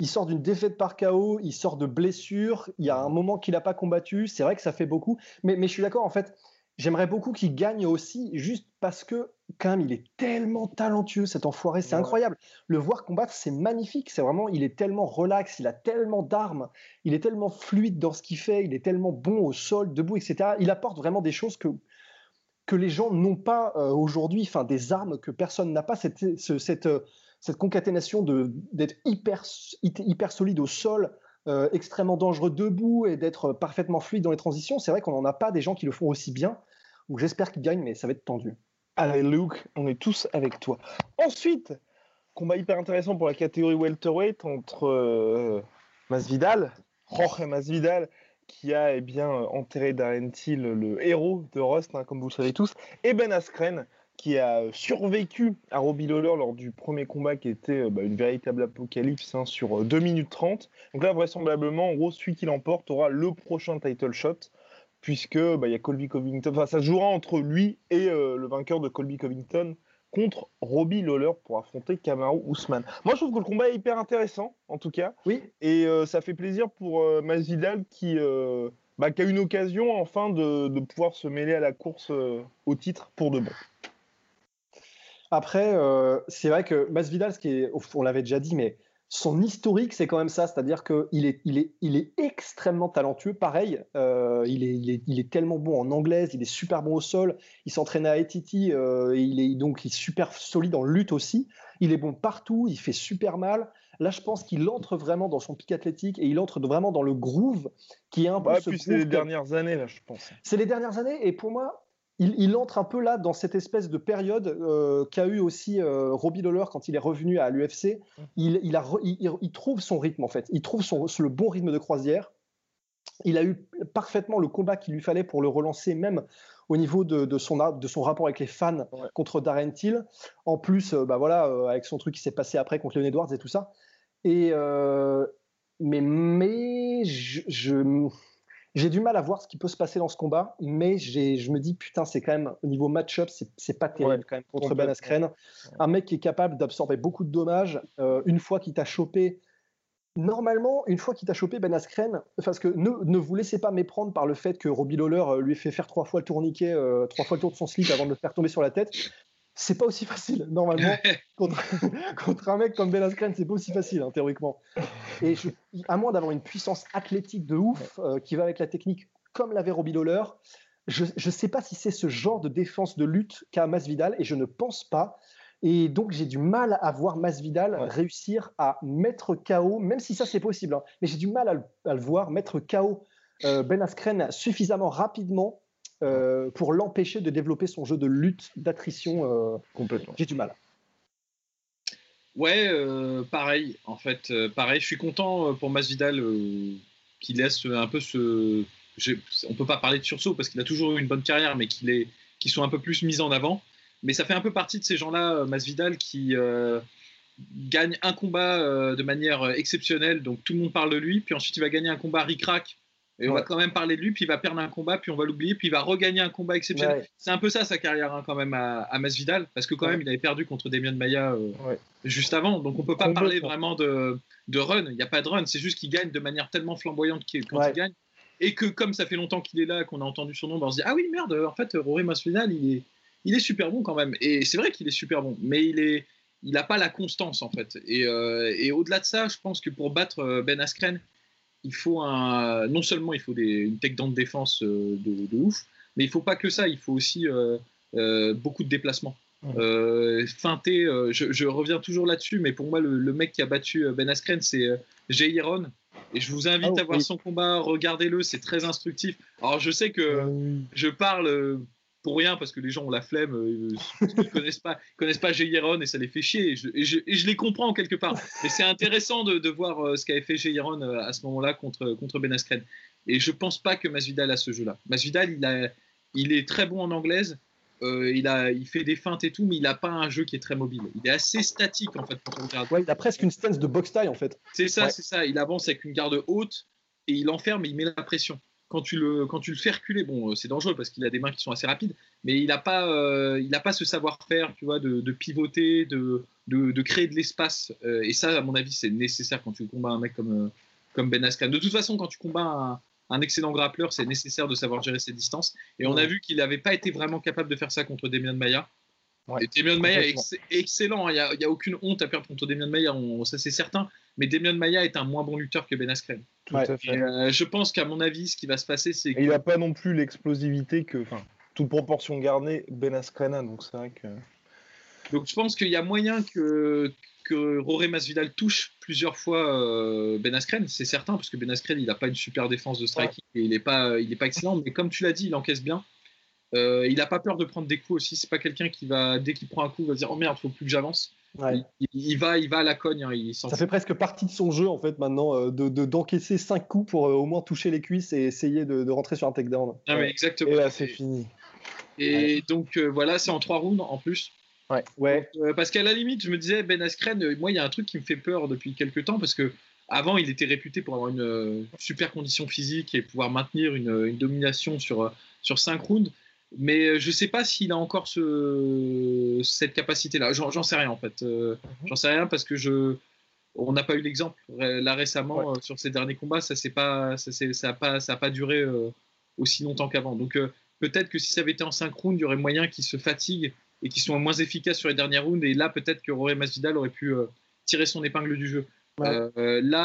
il sort d'une défaite par KO, il sort de blessure, il y a un moment qu'il n'a pas combattu, c'est vrai que ça fait beaucoup, mais, je suis d'accord, en fait, j'aimerais beaucoup qu'il gagne aussi, juste parce que, quand même, il est tellement talentueux, cet enfoiré, c'est incroyable. Le voir combattre, c'est magnifique, c'est vraiment, il est tellement relax, il a tellement d'armes, il est tellement fluide dans ce qu'il fait, il est tellement bon au sol, debout, etc. Il apporte vraiment des choses que que les gens n'ont pas aujourd'hui, enfin des armes que personne n'a pas, cette, cette, cette concaténation d'être hyper, hyper solide au sol, extrêmement dangereux debout et d'être parfaitement fluide dans les transitions. C'est vrai qu'on n'en a pas des gens qui le font aussi bien. J'espère qu'il gagne, mais ça va être tendu. Allez, Luke, on est tous avec toi. Ensuite, combat hyper intéressant pour la catégorie welterweight entre euh, Masvidal, Jorge Masvidal, qui a eh bien enterré Darren Till, le héros de Rust, hein, comme vous le savez tous, et Ben Askren, qui a survécu à Robbie Lawler lors du premier combat qui était euh, bah, une véritable apocalypse hein, sur 2 euh, minutes 30. Donc là, vraisemblablement, en gros, celui qui l'emporte aura le prochain title shot puisque bah, il y a Colby Covington. Enfin, ça jouera entre lui et euh, le vainqueur de Colby Covington contre Robbie Lawler pour affronter Kamaru Ousmane. Moi, je trouve que le combat est hyper intéressant, en tout cas. Oui. Et euh, ça fait plaisir pour euh, Masvidal qui, bah, qui, a une occasion enfin de, de, pouvoir se mêler à la course au titre pour de bon. Après, c'est vrai que Masvidal, ce qui est, on l'avait déjà dit, mais son historique, c'est quand même ça, c'est-à-dire qu'il est, il est, il est extrêmement talentueux. Pareil, euh, il, est, il, est, il, est, tellement bon en anglaise, il est super bon au sol. Il s'entraîne à ATT, euh, il est donc il est super solide en lutte aussi. Il est bon partout, il fait super mal. Là, je pense qu'il entre vraiment dans son pic athlétique et il entre vraiment dans le groove qui est un peu. Ouais, c'est les dernières années, là, je pense. C'est les dernières années, et pour moi, il, entre un peu là dans cette espèce de période euh, qu'a eu aussi euh, Robbie Lawler quand il est revenu à l'UFC. Il, il, trouve son rythme en fait. Il trouve son, le bon rythme de croisière. Il a eu parfaitement le combat qu'il lui fallait pour le relancer, même au niveau de, son, de son rapport avec les fans contre Darren Till. En plus, euh, bah voilà, avec son truc qui s'est passé après contre Leon Edwards et tout ça. Et mais mais je j'ai du mal à voir ce qui peut se passer dans ce combat, mais je me dis, putain, c'est quand même, au niveau match-up, c'est pas terrible quand même contre Ben Askren. Un mec qui est capable d'absorber beaucoup de dommages. Euh, une fois qu'il t'a chopé, normalement, une fois qu'il t'a chopé Ben Askren, parce que ne, ne, vous laissez pas méprendre par le fait que Robbie Lawler euh, lui fait faire trois fois le tourniquet, euh, trois fois le tour de son slip avant de le faire tomber sur la tête c'est pas aussi facile. Normalement, contre, un mec comme Ben Askren, c'est pas aussi facile, hein, théoriquement. Et à moins d'avoir une puissance athlétique de ouf euh, qui va avec la technique, comme l'avait Robbie Lawler, je ne sais pas si c'est ce genre de défense de lutte qu'a Masvidal, et je ne pense pas. Et donc, j'ai du mal à voir Masvidal réussir à mettre KO, même si ça c'est possible, hein, mais j'ai du mal à, le voir mettre KO euh, Ben Askren suffisamment rapidement euh, pour l'empêcher de développer son jeu de lutte, d'attrition. Euh, Complètement. J'ai du mal. Ouais, euh, pareil. En fait, pareil. Je suis content pour Masvidal qui laisse un peu ce. On peut pas parler de sursaut parce qu'il a toujours eu une bonne carrière, mais qu'il est, qui sont un peu plus mis en avant. Mais ça fait un peu partie de ces gens-là, Masvidal, qui gagne un combat de manière exceptionnelle, donc tout le monde parle de lui, puis ensuite il va gagner un combat ric-rac et on va quand même parler de lui, puis il va perdre un combat, puis on va l'oublier, puis il va regagner un combat exceptionnel. C'est un peu ça sa carrière hein, quand même à, à, Masvidal, parce que quand même il avait perdu contre Demian Maia euh, juste avant, donc on peut pas parler vraiment de, de run. Il n'y a pas de run, c'est juste qu'il gagne de manière tellement flamboyante quand il gagne, et que comme ça fait longtemps qu'il est là, qu'on a entendu son nom, ben, on se dit ah oui merde, en fait Rory Masvidal il est, il est super bon quand même, et c'est vrai qu'il est super bon, mais il est il n'a pas la constance en fait. Et, euh, et au-delà de ça, je pense que pour battre euh, Ben Askren, il faut un, non seulement il faut des, une tech de défense euh, de, ouf, mais il faut pas que ça, il faut aussi euh, euh, beaucoup de déplacements. feinter, je, reviens toujours là-dessus, mais pour moi, le, mec qui a battu Ben Askren, c'est Jairon. Et je vous invite ah à voir son combat, regardez-le, c'est très instructif. Alors je sais que je parle pour rien parce que les gens ont la flemme, euh, ils connaissent pas, connaissent pas Jairon et ça les fait chier. Et je, je, les comprends quelque part. Mais c'est intéressant de, de, voir euh, ce qu'avait fait Jairon euh, à ce moment-là contre, contre Ben Askren. Et je pense pas que Masvidal a ce jeu-là. Masvidal, il, a, il est très bon en anglaise. il, a, il fait des feintes et tout, mais il n'a pas un jeu qui est très mobile. Il est assez statique en fait quand on regarde. Ouais, il a presque une stance de box taille en fait. C'est ça, c'est ça. Il avance avec une garde haute et il enferme et il met la pression quand tu le, quand tu le fais reculer, bon, euh, c'est dangereux parce qu'il a des mains qui sont assez rapides, mais il n'a pas, euh, il pas ce savoir-faire, tu vois, de, pivoter, de, de, créer de l'espace. Euh, et ça, à mon avis, c'est nécessaire quand tu combats un mec comme, comme Ben Askren. De toute façon, quand tu combats un, excellent grappleur, c'est nécessaire de savoir gérer ses distances. Et on a vu qu'il n'avait pas été vraiment capable de faire ça contre Demian Maia. Ouais, et Demian Maia est excellent, hein. il n'y a, aucune honte à perdre contre Demian Maia, ça c'est certain mais Demian Maia est un moins bon lutteur que Ben Askren. Tout à fait. Euh, je pense qu'à mon avis, ce qui va se passer, c'est Il n'a pas non plus l'explosivité que. toute proportion gardée, Ben Askren donc c'est vrai que. Donc je pense qu'il y a moyen que, que Roré Masvidal touche plusieurs fois euh, Ben Askren, c'est certain, parce que Ben Askren, il n'a pas une super défense de striking et il n'est pas, il est pas excellent, mais comme tu l'as dit, il encaisse bien. Euh, il n'a pas peur de prendre des coups aussi. C'est pas quelqu'un qui va, dès qu'il prend un coup, va dire Oh merde, faut plus que j'avance. Il, va, il va à la cogne. Hein, il ça fait presque partie de son jeu en fait maintenant euh, de d'encaisser 5 coups pour au moins toucher les cuisses et essayer de, rentrer sur un takedown. Ah, exactement. Et là, c'est fini. Et donc voilà, c'est en 3 rounds en plus. Ouais. ouais. Euh, parce qu'à la limite, je me disais, Ben Askren, euh, moi, il y a un truc qui me fait peur depuis quelques temps parce que avant, il était réputé pour avoir une euh, super condition physique et pouvoir maintenir une, domination sur, sur 5 rounds. Mais je ne sais pas s'il a encore ce, cette capacité-là. J'en sais rien en fait. Mhm. J'en sais rien parce que je, on n'a pas eu l'exemple là récemment sur ces derniers combats. Ça n'a pas, ça, pas, ça a pas duré aussi longtemps qu'avant. Donc peut-être que si ça avait été en 5 rounds, il y aurait moyen qu'il se fatigue et qui sont moins efficaces sur les dernières rounds. Et là, peut-être que Rory Masvidal aurait pu euh, tirer son épingle du jeu. Ouais. Euh, là.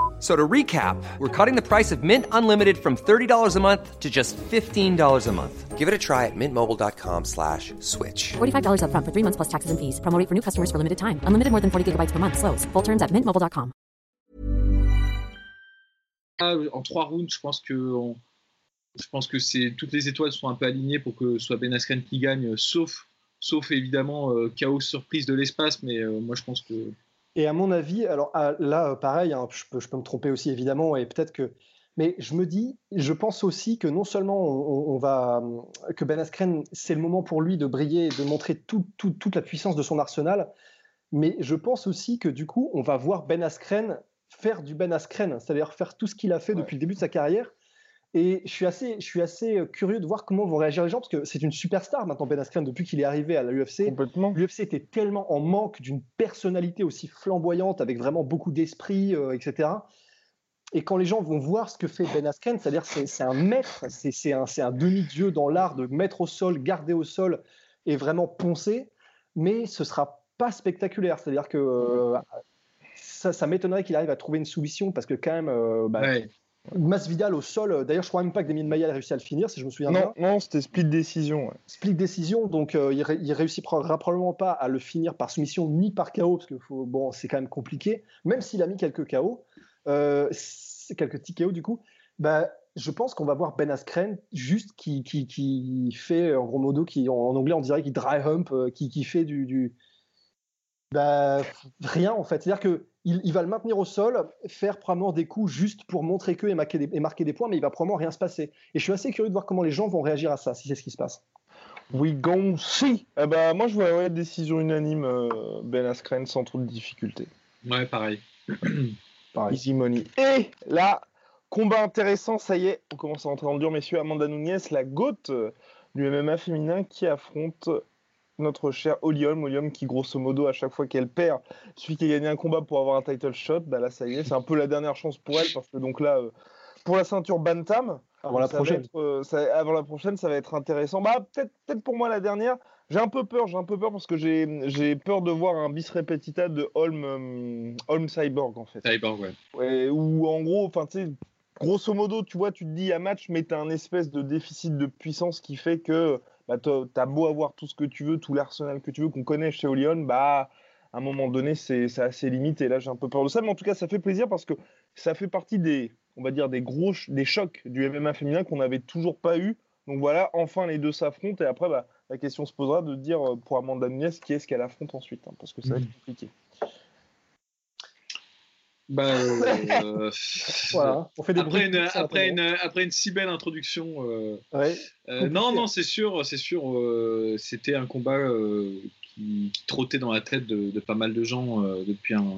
So to recap, we're cutting the price of Mint Unlimited from $30 a month to just $15 a month. Give it a try at mintmobile.com slash switch. $45 up front for three months plus taxes and fees. Promoting for new customers for limited time. Unlimited more than 40 gigabytes per month. Slows. Full terms at mintmobile.com. Ah, en trois rounds, je pense que on, je pense que c'est toutes les étoiles sont un peu alignées pour que ce soit Ben Askren qui gagne, sauf sauf évidemment euh, chaos surprise de l'espace, mais euh, moi je pense que Et à mon avis, alors ah, là, pareil, hein, je, peux, je, peux, me tromper aussi évidemment, et peut-être que. Mais je me dis, je pense aussi que non seulement on, va, que Ben Askren, c'est le moment pour lui de briller, de montrer tout, tout, toute la puissance de son arsenal, mais je pense aussi que du coup, on va voir Ben Askren faire du Ben Askren, c'est-à-dire faire tout ce qu'il a fait depuis le début de sa carrière, et je suis assez, je suis assez euh, curieux de voir comment vont réagir les gens, parce que c'est une superstar maintenant, Ben Askren, depuis qu'il est arrivé à la UFC. L'UFC était tellement en manque d'une personnalité aussi flamboyante, avec vraiment beaucoup d'esprit, euh, etc. Et quand les gens vont voir ce que fait Ben Askren, c'est-à-dire c'est, c'est un maître, c'est, c'est un, c'est un demi-dieu dans l'art de mettre au sol, garder au sol et vraiment poncer, mais ce sera pas spectaculaire. C'est-à-dire que euh, ça, ça, m'étonnerait qu'il arrive à trouver une soumission, parce que quand même, bah, Masvidal au sol. Euh, d'ailleurs, je crois même pas que Damien Maia a réussi à le finir, si je me souviens bien. Non, c'était split décision. Split décision, donc euh, il, il, réussira probablement pas à le finir par soumission ni par KO, parce que bon, c'est quand même compliqué. Même s'il a mis quelques KO, euh, quelques petits KO du coup, bah, je pense qu'on va voir Ben Askren juste qui, qui, qui, fait, en gros modo, qui, en, anglais on dirait qu'il dry hump, qui, qui fait du, du bah, rien en fait. C'est-à-dire que il, va le maintenir au sol, faire probablement des coups juste pour montrer que et marquer, des, et marquer des points, mais il va probablement rien se passer. Et je suis assez curieux de voir comment les gens vont réagir à ça, si c'est ce qui se passe. We go see. Eh ben, moi, je vois ouais, décision unanime euh, Ben Askren sans trop de difficultés. Ouais, pareil. pareil. Easy money. Et là, combat intéressant, ça y est, on commence à rentrer dans le dur, messieurs. Amanda Nunes, la gote euh, du MMA féminin qui affronte notre cher Olium, Olium qui grosso modo à chaque fois qu'elle perd, celui qui a gagné un combat pour avoir un title shot, bah là ça y est, c'est un peu la dernière chance pour elle parce que donc là euh, pour la ceinture Bantam, avant la prochaine, euh, avant la prochaine ça va être intéressant. Bah peut-être peut-être pour moi la dernière. J'ai un peu peur, j'ai un peu peur parce que j'ai peur de voir un bis repetita de Holm, euh, Holm Cyborg en fait. Cyborg ouais. ouais ou en gros, enfin tu sais grosso modo, tu vois, tu te dis à match, mais tu as un espèce de déficit de puissance qui fait que bah, tu as beau avoir tout ce que tu veux, tout l'arsenal que tu veux, qu'on connaît chez Olion, bah, à un moment donné, c'est assez limité. Là, j'ai un peu peur de ça, mais en tout cas, ça fait plaisir parce que ça fait partie des, on va dire, des gros des chocs du MMA féminin qu'on n'avait toujours pas eu. Donc voilà, enfin les deux s'affrontent et après, bah, la question se posera de dire euh, pour Amanda Nunes qui est-ce qu'elle affronte ensuite, hein, parce que ça va être mmh. compliqué. Bah, euh, voilà, on fait des après, une, après, une, après, une, si belle introduction. Euh, ouais, euh, non, non, c'est sûr, c'est sûr. C'était un combat qui, qui, trottait dans la tête de, de pas mal de gens depuis un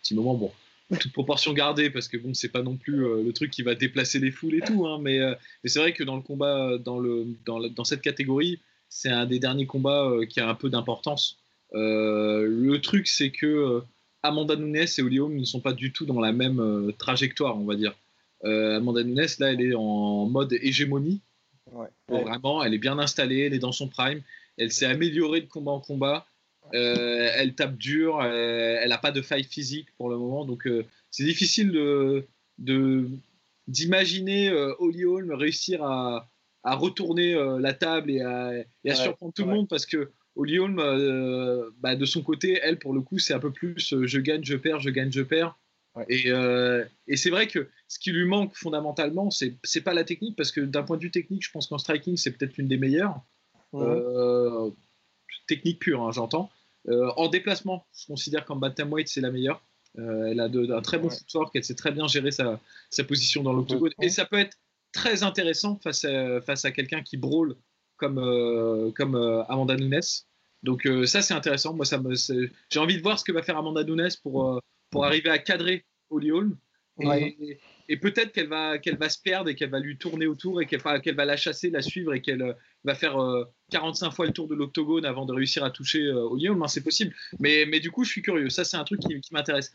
petit moment. Bon, toute proportion gardée, parce que bon, c'est pas non plus le truc qui va déplacer les foules et tout. Hein, mais, mais c'est vrai que dans le combat, dans, le, dans, dans cette catégorie, c'est un des derniers combats qui a un peu d'importance. le truc, c'est que Amanda Nunes et Olium ne sont pas du tout dans la même euh, trajectoire, on va dire. Amanda Nunes, là, elle est en mode hégémonie. Vraiment, elle est bien installée, elle est dans son prime. Elle s'est améliorée de combat en combat. elle tape dur, elle n'a pas de faille physique pour le moment. Donc, c'est difficile de, d'imaginer Holly Holm réussir à, à retourner la table et à, surprendre tout le monde parce que Holly Holm, euh, bah, de son côté, elle, pour le coup, c'est un peu plus euh, je gagne, je perds, je gagne, je perds. Euh, et, c'est vrai que ce qui lui manque fondamentalement, c'est, c'est pas la technique, parce que d'un point de vue technique, je pense qu'en striking, c'est peut-être l'une des meilleures. technique pure, hein, j'entends. en déplacement, je considère qu'en bantamweight, c'est la meilleure. elle a un très bon footwork, elle sait très bien gérer sa, sa position dans l'octogone. Et ça peut être très intéressant face à, face à quelqu'un qui brûle comme, euh, comme euh, Amanda Nunes. Donc euh, ça c'est intéressant. Moi ça me, j'ai envie de voir ce que va faire Amanda Nunes pour, pour arriver à cadrer Holly Holm. Et, peut-être qu'elle va, qu'elle va se perdre et qu'elle va lui tourner autour et qu'elle, qu'elle va la chasser, la suivre et qu'elle va faire 45 fois le tour de l'octogone avant de réussir à toucher Holly Holm. Hein, c'est possible. Mais, mais du coup, je suis curieux. Ça, c'est un truc qui, qui m'intéresse.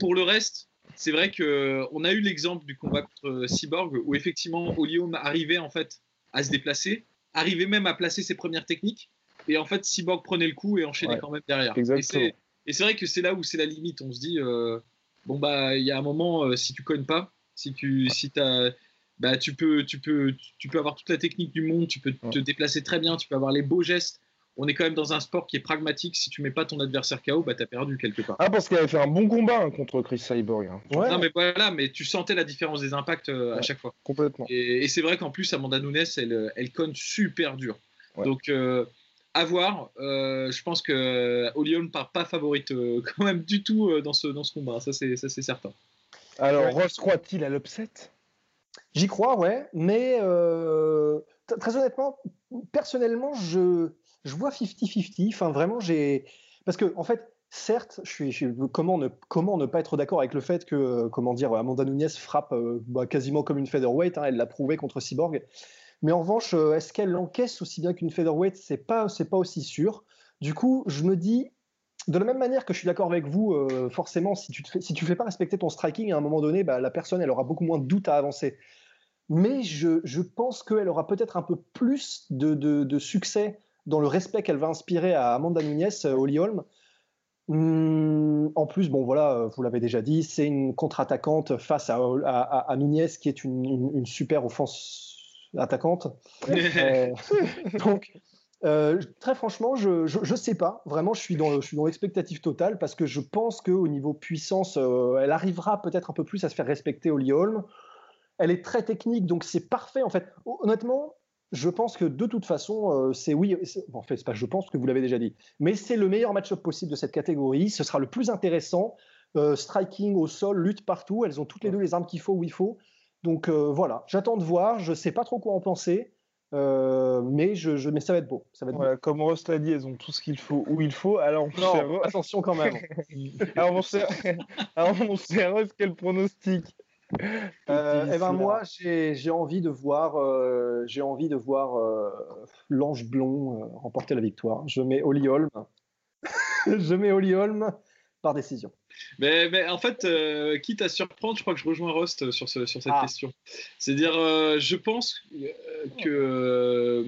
Pour le reste, c'est vrai qu'on a eu l'exemple du combat contre Cyborg où effectivement Holm arrivait en fait à se déplacer arrivait même à placer ses premières techniques. Et en fait, Cyborg prenait le coup et enchaînait quand même derrière. Et c'est vrai que c'est là où c'est la limite. On se dit, euh, bon, bah, il y a un moment, euh, si tu cognes pas, si tu si as, bah, tu, peux, tu, peux, tu peux avoir toute la technique du monde, tu peux te déplacer très bien, tu peux avoir les beaux gestes, on est quand même dans un sport qui est pragmatique. Si tu mets pas ton adversaire KO, bah t'as perdu quelque part. Ah, parce qu'il avait fait un bon combat hein, contre Chris Cyborg. Hein. Non, mais voilà, mais tu sentais la différence des impacts euh, à chaque fois. Complètement. Et, c'est vrai qu'en plus, Amanda Nunes, elle, euh, elle conne super dur. Donc, euh, à voir. je pense que Olion ne part pas favorite quand même du tout dans, ce, dans ce combat. Ça, c'est certain. Alors, Ross croit-il à l'upset? J'y crois, ouais. Mais très honnêtement, personnellement, je je vois 50-50. Enfin, vraiment, j'ai. Parce que, en fait, certes, je suis, comment, ne, comment ne pas être d'accord avec le fait que, euh, comment dire, Amanda Nunes frappe euh, bah, quasiment comme une featherweight. Hein, elle l'a prouvé contre Cyborg. Mais en revanche, euh, est-ce qu'elle encaisse aussi bien qu'une featherweight? C'est pas, pas aussi sûr. Du coup, je me dis, de la même manière que je suis d'accord avec vous, forcément, si tu ne fais, si fais pas respecter ton striking, à un moment donné, bah, la personne, elle aura beaucoup moins de doutes à avancer. Mais je, je pense qu'elle aura peut-être un peu plus de, de succès dans le respect qu'elle va inspirer à Amanda Nunes, euh, Holly Holm. Hum, en plus, bon voilà, euh, vous l'avez déjà dit, c'est une contre-attaquante face à, à, Nunez qui est une, super offense attaquante. Euh, donc, très franchement, je, je, sais pas. Vraiment, je suis dans, je suis dans l'expectative totale parce que je pense qu'au niveau puissance, elle arrivera peut-être un peu plus à se faire respecter Holly Holm. Elle est très technique, donc c'est parfait en fait. Honnêtement, je pense que de toute façon, euh, c'est oui. En fait, c'est pas je pense que vous l'avez déjà dit, mais c'est le meilleur match-up possible de cette catégorie. Ce sera le plus intéressant. Euh, striking au sol, lutte partout. Elles ont toutes les deux les armes qu'il faut où il faut. Donc euh, voilà, j'attends de voir. Je sais pas trop quoi en penser. mais, je, mais ça va être beau. Ça va être Comme Ross l'a dit, elles ont tout ce qu'il faut où il faut. Alors, attention quand même. Alors, mon cher, Alors, mon cher Ross, quel pronostic euh, eh ben moi, j'ai envie de voir, euh, j'ai envie de voir euh, l'ange blond euh, remporter la victoire. Je mets Oli Holm. je mets Oli Holm par décision. Mais, mais en fait, quitte à surprendre, je crois que je rejoins Rost sur, ce, sur cette ah. question. C'est-à-dire, je pense que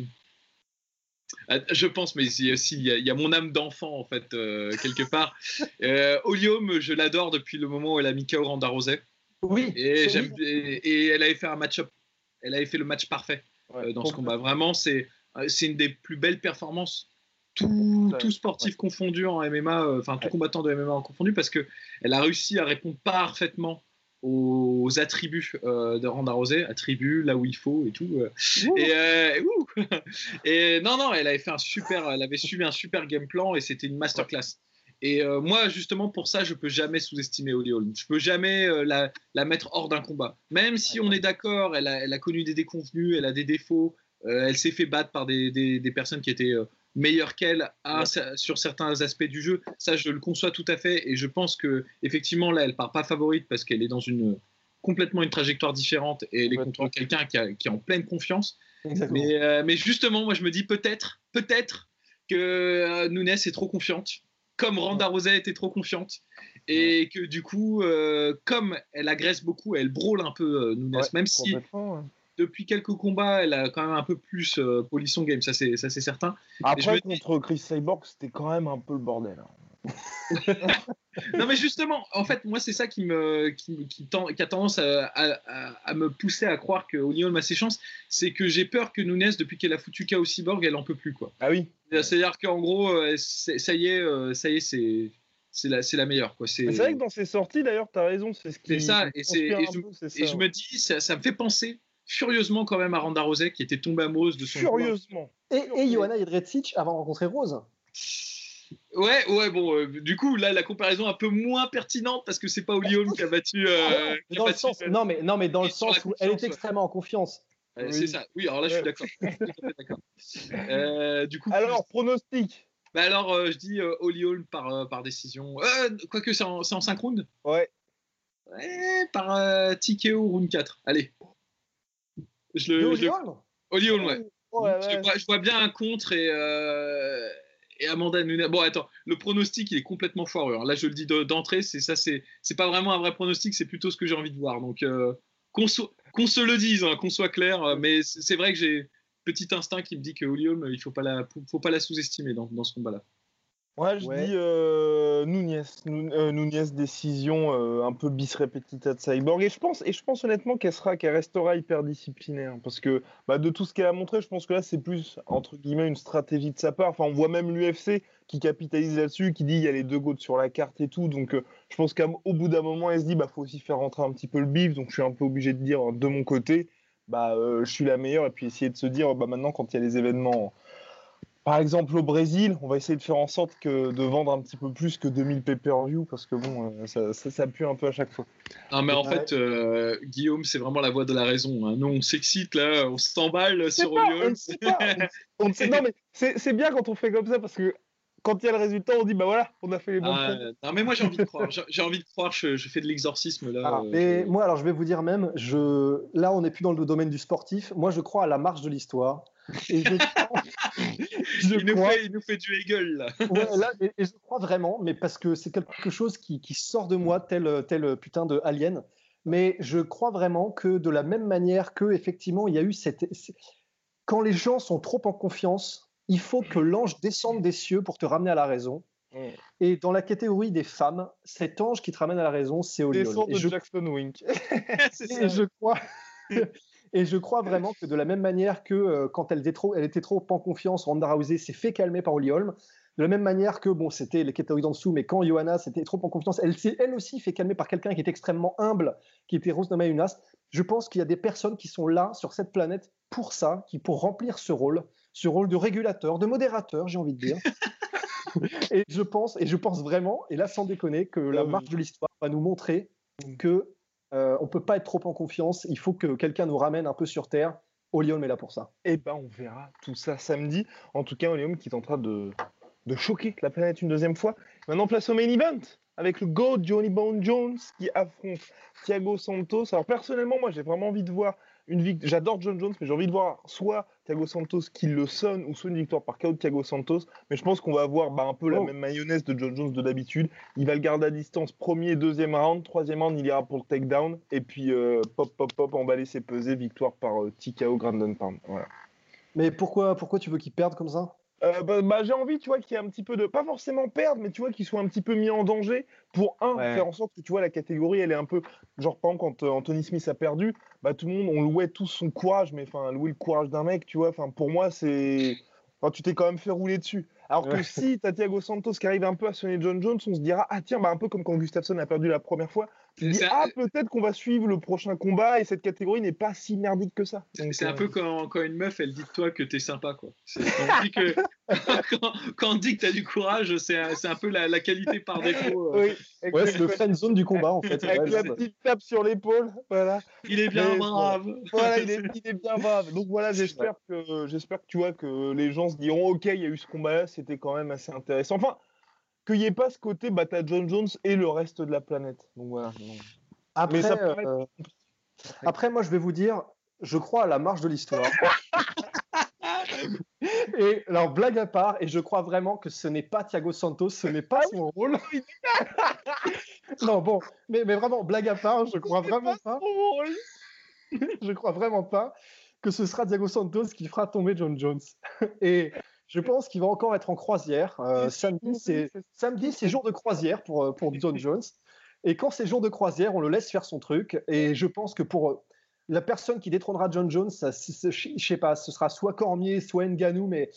je pense, mais il y, a, il y a mon âme d'enfant en fait quelque part. Euh, Olium, je l'adore depuis le moment où elle a mis KO Ronda Rousey. Oui. Et, et, elle avait fait un match-up. Elle avait fait le match parfait euh, dans ce combat. Vraiment, c'est euh, c'est une des plus belles performances tout, tout sportif confondu en MMA, euh, enfin tout combattant de MMA en confondu, parce que elle a réussi à répondre parfaitement aux attributs de Ronda Rousey, attributs là où il faut et tout. Et, et, non, non, elle avait fait un super, elle avait suivi un super game plan et c'était une masterclass. Et euh, moi, justement, pour ça, je peux jamais sous-estimer Holly Holm. Je peux jamais euh, la, mettre hors d'un combat. Même si on est d'accord, elle a, connu des déconvenus, elle a des défauts, euh, elle s'est fait battre par des, personnes qui étaient meilleures qu'elle sur certains aspects du jeu. Ça, je le conçois tout à fait. Et je pense que effectivement, là, elle part pas favorite parce qu'elle est dans une complètement une trajectoire différente et elle est contre quelqu'un qui, qui, est en pleine confiance. Mais, mais, justement, moi, je me dis peut-être, peut-être que Nunes est trop confiante comme Randa Rosa était trop confiante. Et que du coup, euh, comme elle agresse beaucoup, elle brûle un peu euh, Nunes, Ouais, même si ouais. depuis quelques combats, elle a quand même un peu plus euh, poli son game, ça c'est certain. Après, dis- contre Chris Cyborg, c'était quand même un peu le bordel. hein. Non, mais justement, en fait, moi, c'est ça qui, me, qui, qui, tend- qui a tendance à, à- à- à me pousser à croire que Holly Holm a ses chances. C'est que j'ai peur que Nunes, depuis qu'elle a foutu KO Cyborg, elle en peut plus. quoi. Ah oui. C'est-à-dire qu'en gros, euh, ça y est, euh, ça y est, c'est. C'est la, c'est la meilleure. Quoi. C'est, vrai que dans ses sorties, d'ailleurs, t'as raison, c'est ce qui. C'est ça, et et je- peu, Et ça, je me dis, ça, ça me fait penser furieusement quand même à Randa Rousey, qui était tombée amoureuse de son. Furieusement. Et, et Johanna Jedrzejczyk avant de rencontrer Rose? Ouais, ouais, bon, euh, du coup, là, la comparaison est un peu moins pertinente parce que c'est pas Holly Holm qui a battu. euh, qui a Dans le battu- sens, non, mais, non, mais dans le sens où elle est extrêmement en confiance. Euh, Oui. C'est ça. Oui, alors là, je suis d'accord. Du coup, Alors, pronostic. bah alors, je dis Holly Holm par, par décision. Quoique, c'est en, c'est en 5 rounds? Ouais. Ouais, par TKO round 4. Allez. Je le. Le- Holm Holly Holm, ouais. Ouais, je, ouais. vois, je vois bien un contre et, et Amanda Nunes. Bon, attends, le pronostic, il est complètement foireux. hein. Là, je le dis de- d'entrée, c'est ça, c'est pas vraiment un vrai pronostic, c'est plutôt ce que j'ai envie de voir. Donc, euh, qu'on se le dise, hein, qu'on soit clair. euh, Mais c'est vrai que j'ai petit instinct qui me dit que Holly Holm, il faut pas la, faut pas la sous-estimer dans, dans ce combat-là. Ouais, je Ouais. dis euh, Nunez. Nu- euh, Nunez, décision euh, un peu bis repetita de Cyborg. Et je pense, et je pense honnêtement qu'elle sera, qu'elle restera hyper disciplinée. hein, parce que bah, de tout ce qu'elle a montré, je pense que là, c'est plus, entre guillemets, une stratégie de sa part. Enfin, on voit même l'UFC qui capitalise là-dessus, qui dit il y a les deux gouttes sur la carte et tout. Donc, euh, je pense qu'au bout d'un moment, elle se dit bah, faut aussi faire rentrer un petit peu le bif. Donc, je suis un peu obligé de dire de mon côté, bah, je suis la meilleure. Et puis, essayer de se dire, bah, maintenant, quand il y a les événements. Par exemple, au Brésil, on va essayer de faire en sorte que de vendre un petit peu plus que 2000 pay-per-view parce que bon, euh, ça, ça, ça pue un peu à chaque fois. Non, mais en Ouais. fait, euh, Guillaume, c'est vraiment la voix de la raison. hein. Nous, on s'excite, là, on s'emballe sur pas, on sait. On, sait- non, mais c'est c'est bien quand on fait comme ça parce que quand il y a le résultat, on dit bah voilà, on a fait les bons Ah, points. non, mais moi, j'ai envie de croire. J'ai envie de croire, je, je fais de l'exorcisme, là. Ah, mais je- moi, alors je vais vous dire même, je... là on n'est plus dans le domaine du sportif. Moi je crois à la marche de l'histoire. Et je, je il, nous crois, fait, il nous fait du Hegel, là. ouais, là, et, et je crois vraiment, mais parce que c'est quelque chose qui, qui sort de moi, tel, tel putain de alien. Mais je crois vraiment que de la même manière que effectivement il y a eu cette, quand les gens sont trop en confiance, il faut que l'ange descende des cieux pour te ramener à la raison. Mm. Et dans la catégorie des femmes, cet ange qui te ramène à la raison, c'est. Descente Et de je Jackson Wink. Et je crois. Et je crois vraiment que de la même manière que euh, quand elle était trop, elle était trop en confiance, Ronda Rousey s'est fait calmer par Holly Holm. De la même manière que, bon, c'était les catégories d'en dessous, mais quand Johanna s'était trop en confiance, elle s'est elle aussi fait calmer par quelqu'un qui est extrêmement humble, qui était Rose Namajunas. Je pense qu'il y a des personnes qui sont là, sur cette planète, pour ça, qui pour remplir ce rôle, ce rôle de régulateur, de modérateur, j'ai envie de dire. et je pense, et je pense vraiment, et là sans déconner, que la oui. marche de l'histoire va nous montrer que euh, on peut pas être trop en confiance. Il faut que quelqu'un nous ramène un peu sur terre. Holm est là pour ça. Et ben on verra tout ça samedi. En tout cas, Oleum qui est en train de, de choquer la planète une deuxième fois. Maintenant, place au main event avec le GOAT Johnny Bone Jones qui affronte Thiago Santos. Alors personnellement, moi j'ai vraiment envie de voir une victoire. J'adore John Jones, mais j'ai envie de voir soit Thiago Santos qui le sonne ou soit une victoire par KO de Thiago Santos. Mais je pense qu'on va avoir bah, un peu la Oh. même mayonnaise de John Jones de d'habitude. Il va le garder à distance premier, deuxième round. Troisième round, il ira pour le takedown. Et puis euh, pop, pop, pop, emballer ses pesées. Victoire par euh, TKO Grandon Pound. Voilà. Mais pourquoi, pourquoi tu veux qu'il perde comme ça? Euh, bah, bah, j'ai envie, tu vois, qu'il y ait un petit peu de, pas forcément perdre, mais tu vois, qu'il soit un petit peu mis en danger pour un, Ouais. faire en sorte que tu vois la catégorie, elle est un peu, genre par exemple quand euh, Anthony Smith a perdu, bah tout le monde, on louait tous son courage, mais enfin louer le courage d'un mec, tu vois, enfin pour moi c'est, enfin, tu t'es quand même fait rouler dessus. Alors que si t'as Thiago Santos qui arrive un peu à sonner John Jones, on se dira ah tiens, bah un peu comme quand Gustafsson a perdu la première fois, tu dis ah peut-être qu'on va suivre le prochain combat et cette catégorie n'est pas si merdique que ça. C'est un euh, peu quand, quand une meuf, elle dit de toi que t'es sympa, quoi. Quand on dit que, quand, quand on dit que t'as du courage, c'est un, c'est un peu la, la qualité par défaut. euh. Oui, Ouais, c'est le friend zone du combat en fait. Avec Ouais, la petite tape sur l'épaule, voilà. Il est bien Mais- brave. Voilà, il est, il est bien brave. Donc voilà, j'espère que j'espère que tu vois que les gens se diront ok, il y a eu ce combat-là, c'était quand même assez intéressant. Enfin, qu'il n'y ait pas ce côté bah t'as John Jones et le reste de la planète. Donc voilà. Après, Mais ça paraît- euh, après, moi, je vais vous dire, je crois à la marche de l'histoire. Et alors, blague à part, et je crois vraiment que ce n'est pas Thiago Santos, ce n'est pas son rôle. non, bon, mais, mais vraiment, blague à part, je crois vraiment pas. je crois vraiment pas que ce sera Thiago Santos qui fera tomber John Jones. Et je pense qu'il va encore être en croisière. Euh, samedi, c'est samedi, c'est jour de croisière pour, euh, pour John Jones. Et quand c'est jour de croisière, on le laisse faire son truc. Et je pense que pour euh, la personne qui détrônera John Jones, ça, je sais pas, ce sera soit Cormier, soit Nganou, mais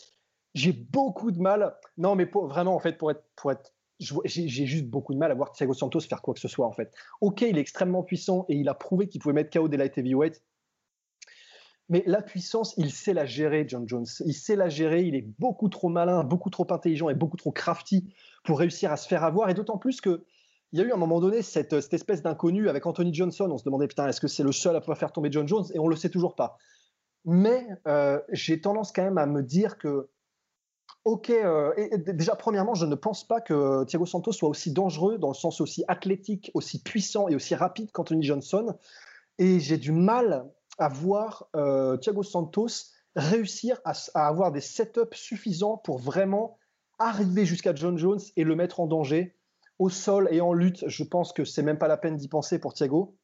j'ai beaucoup de mal. Non, mais vraiment, en fait, pour être, pour être j'ai juste beaucoup de mal à voir Thiago Santos faire quoi que ce soit en fait. Ok, il est extrêmement puissant et il a prouvé qu'il pouvait mettre KO des light heavyweight. Mais la puissance, il sait la gérer, John Jones. Il sait la gérer. Il est beaucoup trop malin, beaucoup trop intelligent et beaucoup trop crafty pour réussir à se faire avoir. Et d'autant plus que il y a eu à un moment donné cette, espèce d'inconnu avec Anthony Johnson. On se demandait, putain, est-ce que c'est le seul à pouvoir faire tomber John Jones? Et on ne le sait toujours pas. Mais euh, j'ai tendance quand même à me dire que, ok, euh, déjà, premièrement, je ne pense pas que Thiago Santos soit aussi dangereux dans le sens aussi athlétique, aussi puissant et aussi rapide qu'Anthony Johnson. Et j'ai du mal à voir euh, Thiago Santos réussir à, avoir des setups suffisants pour vraiment arriver jusqu'à John Jones et le mettre en danger au sol et en lutte. Je pense que c'est même pas la peine d'y penser pour Thiago.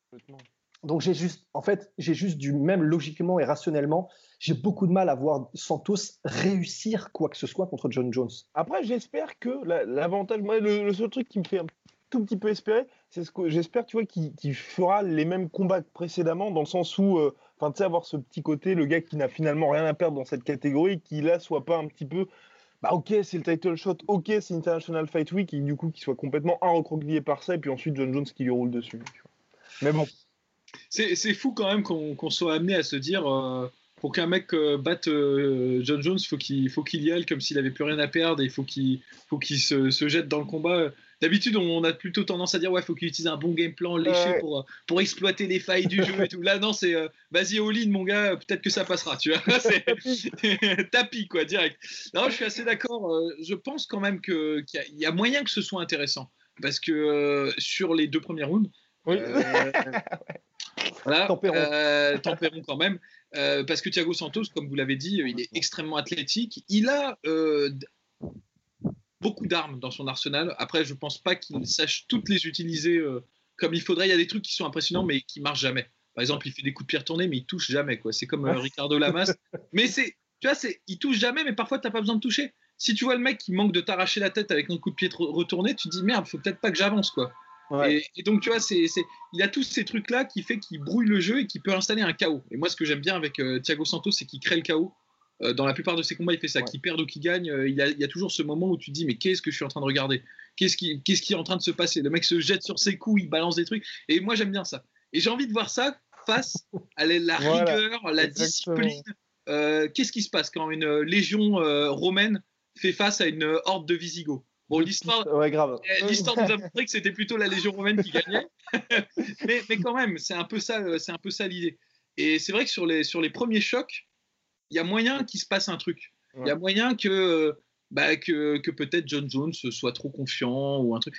Donc j'ai juste, en fait, j'ai juste du même logiquement et rationnellement, j'ai beaucoup de mal à voir Santos réussir quoi que ce soit contre John Jones. Après, j'espère que l'avantage, moi, le, seul truc qui me fait tout petit peu espérer, c'est ce que j'espère, tu vois, qu'il fera les mêmes combats que précédemment, dans le sens où, euh, enfin, tu sais, avoir ce petit côté, le gars qui n'a finalement rien à perdre dans cette catégorie, qui là soit pas un petit peu, bah ok, c'est le title shot, ok, c'est International Fight Week, et du coup, qu'il soit complètement un recroquevillé par ça, et puis ensuite John Jones qui lui roule dessus. Mais bon. C'est fou quand même qu'on soit amené à se dire. Euh, pour qu'un mec euh, batte John Jones, faut qu'il faut qu'il y aille comme s'il avait plus rien à perdre et il faut qu'il faut qu'il se, jette dans le combat. D'habitude, on a plutôt tendance à dire ouais, faut qu'il utilise un bon game plan léché pour, pour exploiter les failles du jeu et tout. Là, non, c'est euh, vas-y all-in, mon gars, peut-être que ça passera, tu vois. c'est tapis, quoi, direct. Non, je suis assez d'accord. Euh, je pense quand même qu'il y, a moyen que ce soit intéressant parce que euh, sur les deux premières rounds, oui. voilà, tempérons. quand même. parce que Thiago Santos, comme vous l'avez dit, il est extrêmement athlétique. Il a beaucoup d'armes dans son arsenal. Après, je pense pas qu'il sache toutes les utiliser euh, comme il faudrait. Il y a des trucs qui sont impressionnants, mais qui marchent jamais. Par exemple, il fait des coups de pierre tournés, mais il touche jamais. Quoi. C'est comme euh, Ricardo Lamas. mais c'est, tu vois, c'est, il touche jamais, mais parfois, tu n'as pas besoin de toucher. Si tu vois le mec qui manque de t'arracher la tête avec un coup de pied retourné, tu te dis merde, faut peut-être pas que j'avance, quoi. Et, donc, tu vois, c'est, c'est, il a tous ces trucs-là qui fait qu'il brouille le jeu et qui peut installer un chaos. Et moi, ce que j'aime bien avec euh, Thiago Santos, c'est qu'il crée le chaos. Euh, dans la plupart de ses combats, il fait ça. Qu'il perde ou qu'il gagne, euh, il, y a, toujours ce moment où tu te dis mais qu'est-ce que je suis en train de regarder? Qu'est-ce qui, qui, est en train de se passer? Le mec se jette sur ses coups, il balance des trucs. Et moi, j'aime bien ça. Et j'ai envie de voir ça face à la, rigueur, la discipline. Euh, qu'est-ce qui se passe quand une légion romaine fait face à une horde de Visigoths? Bon, l'histoire, l'histoire nous a montré que c'était plutôt la Légion romaine qui gagnait, mais, mais, quand même, c'est un peu ça, c'est un peu ça l'idée. Et c'est vrai que sur les, sur les premiers chocs, y a moyen qu'il se passe un truc. Il y a moyen que, bah, que, que peut-être John Jones soit trop confiant ou un truc.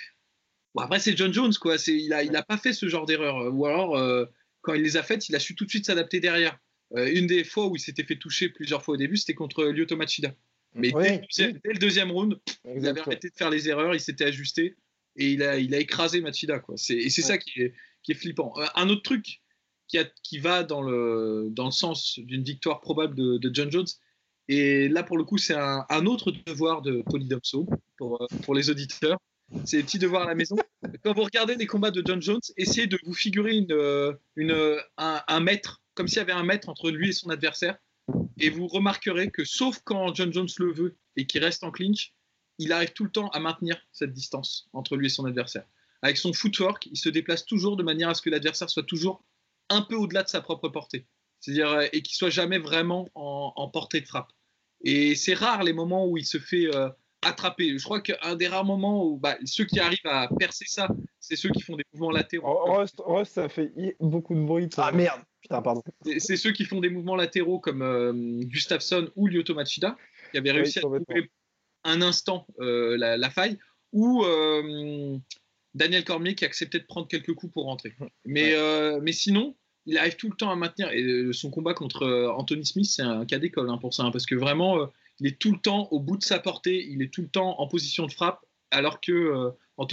Bon, après, c'est John Jones, quoi. Il n'a il a pas fait ce genre d'erreur. Ou alors, euh, quand il les a faites, il a su tout de suite s'adapter derrière. Euh, une des fois où il s'était fait toucher plusieurs fois au début, c'était contre Lyoto Machida. Mais dès, le deuxième round, il avait arrêté de faire les erreurs, il s'était ajusté et il a, il a écrasé Machida. Quoi. Et c'est ça qui est, qui est flippant. Euh, un autre truc qui, va dans le, dans le sens d'une victoire probable de, John Jones. Et là, pour le coup, c'est un, autre devoir de Polydomso pour, pour les auditeurs. C'est un petit devoir à la maison. Quand vous regardez les combats de John Jones, essayez de vous figurer une, une, un, un mètre, comme s'il y avait un mètre entre lui et son adversaire. Et vous remarquerez que, sauf quand John Jones le veut et qu'il reste en clinch, il arrive tout le temps à maintenir cette distance entre lui et son adversaire. Avec son footwork, il se déplace toujours de manière à ce que l'adversaire soit toujours un peu au-delà de sa propre portée. C'est-à-dire, euh, et qu'il soit jamais vraiment en, portée de frappe. Et c'est rare les moments où il se fait euh, attraper. Je crois qu'un des rares moments où bah, ceux qui arrivent à percer ça, c'est ceux qui font des mouvements latéraux. Rust, ça fait beaucoup de bruit. Ah merde, putain, pardon. C'est ceux qui font des mouvements latéraux comme euh, Gustafsson ou Lyoto Machida, qui avaient réussi à trouver un instant la, faille, ou Daniel Cormier qui acceptait de prendre quelques coups pour rentrer. Mais, euh, mais sinon, il arrive tout le temps à maintenir. Et euh, son combat contre euh, Anthony Smith, c'est un cas d'école hein, pour ça, hein, parce que vraiment, il est tout le temps au bout de sa portée, il est tout le temps en position de frappe, alors que euh,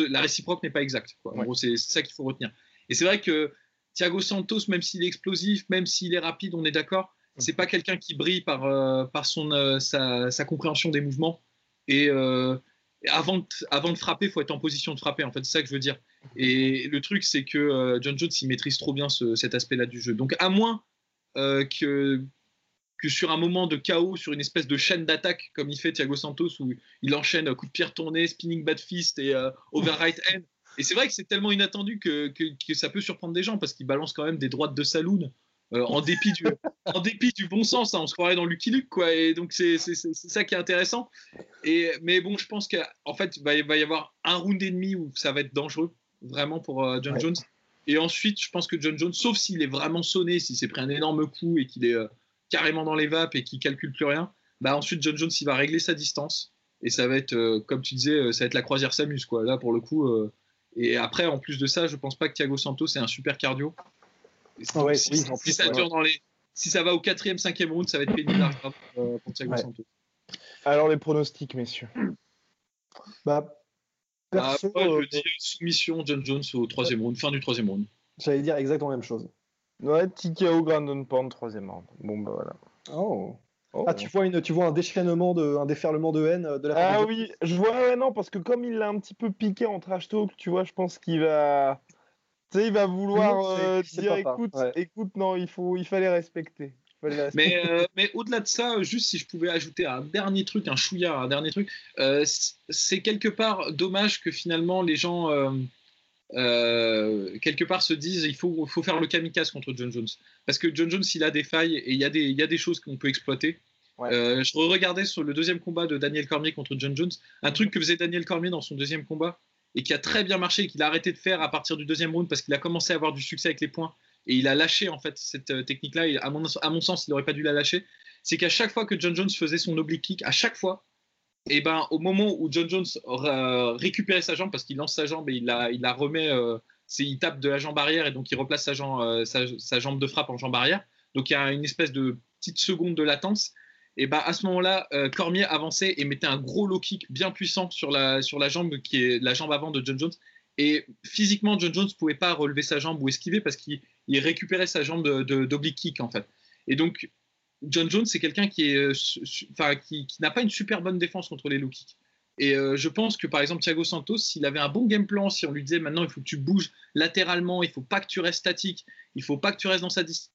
la réciproque n'est pas exacte. En gros, c'est ça qu'il faut retenir. Et c'est vrai que Thiago Santos, même s'il est explosif, même s'il est rapide, on est d'accord, c'est pas quelqu'un qui brille par, par son, euh, sa, compréhension des mouvements. Et avant, de, frapper, il faut être en position de frapper. En fait, c'est ça que je veux dire. Et le truc, c'est que John Jones, il maîtrise trop bien cet aspect-là du jeu. Donc, à moins que que sur un moment de chaos, sur une espèce de chaîne d'attaque comme il fait Thiago Santos, où il enchaîne coup de pierre tourné, spinning bad fist et euh, over right hand. Et c'est vrai que c'est tellement inattendu que, que, ça peut surprendre des gens parce qu'il balance quand même des droites de saloon. Euh, en, dépit du, en dépit du bon sens, hein, on se croirait dans Lucky Luke, quoi. Et donc, c'est ça qui est intéressant. Et, mais bon, je pense qu'en fait, il va, y avoir un round et demi où ça va être dangereux, vraiment, pour euh, John Jones. Et ensuite, je pense que John Jones, sauf s'il est vraiment sonné, s'il s'est pris un énorme coup et qu'il est carrément dans les vapes et qui calcule plus rien, bah ensuite John Jones il va régler sa distance et ça va être euh, comme tu disais, euh, ça va être la croisière s'amuse quoi. Là pour le coup. Euh, et après en plus de ça, je pense pas que Thiago Santos c'est un super cardio. Ah si, ça dans les, si ça va au quatrième, cinquième round, ça va être pénible pour Thiago Santos. Alors les pronostics, messieurs. Bah, bah je dis soumission John Jones au troisième round, fin du troisième round. J'allais dire exactement la même chose. Ouais, TKO Grandon Pound, troisième round. Bon, bah voilà. Oh. oh. Ah, tu vois, une, tu vois un déchaînement, de, un déferlement de haine de la Ah oui, je vois, ouais, non, parce que comme il l'a un petit peu piqué en trash talk, tu vois, je pense qu'il va. Tu sais, il va vouloir euh, dire écoute, écoute, non, il, faut, il fallait respecter. Mais, euh, mais au-delà de ça, juste si je pouvais ajouter un dernier truc, un chouïa, un dernier truc, euh, c'est quelque part dommage que finalement les gens euh, quelque part se disent il faut, faut faire le kamikaze contre John Jones. Parce que John Jones, il a des failles et il y a des, il y a des choses qu'on peut exploiter. Euh, je regardais sur le deuxième combat de Daniel Cormier contre John Jones, un truc que faisait Daniel Cormier dans son deuxième combat et qui a très bien marché et qu'il a arrêté de faire à partir du deuxième round parce qu'il a commencé à avoir du succès avec les points et il a lâché en fait cette euh, technique-là. À mon, sens, il n'aurait pas dû la lâcher. C'est qu'à chaque fois que John Jones faisait son oblique kick, à chaque fois, et ben au moment où John Jones récupérait sa jambe parce qu'il lance sa jambe et il la, remet, euh, il tape de la jambe arrière et donc il replace sa euh, sa, jambe de frappe en jambe arrière. Donc il y a une espèce de petite seconde de latence. Et ben à ce moment-là, euh, Cormier avançait et mettait un gros low kick bien puissant sur la, sur la jambe qui est la jambe avant de John Jones. Et physiquement, John Jones ne pouvait pas relever sa jambe ou esquiver parce qu'il récupérait sa jambe d'oblique kick en fait. Et donc John Jones, c'est quelqu'un qui euh, qui, n'a pas une super bonne défense contre les low kicks. Et euh, je pense que par exemple Thiago Santos, s'il avait un bon game plan, si on lui disait maintenant il faut que tu bouges latéralement, il faut pas que tu restes statique, il faut pas que tu restes dans sa distance,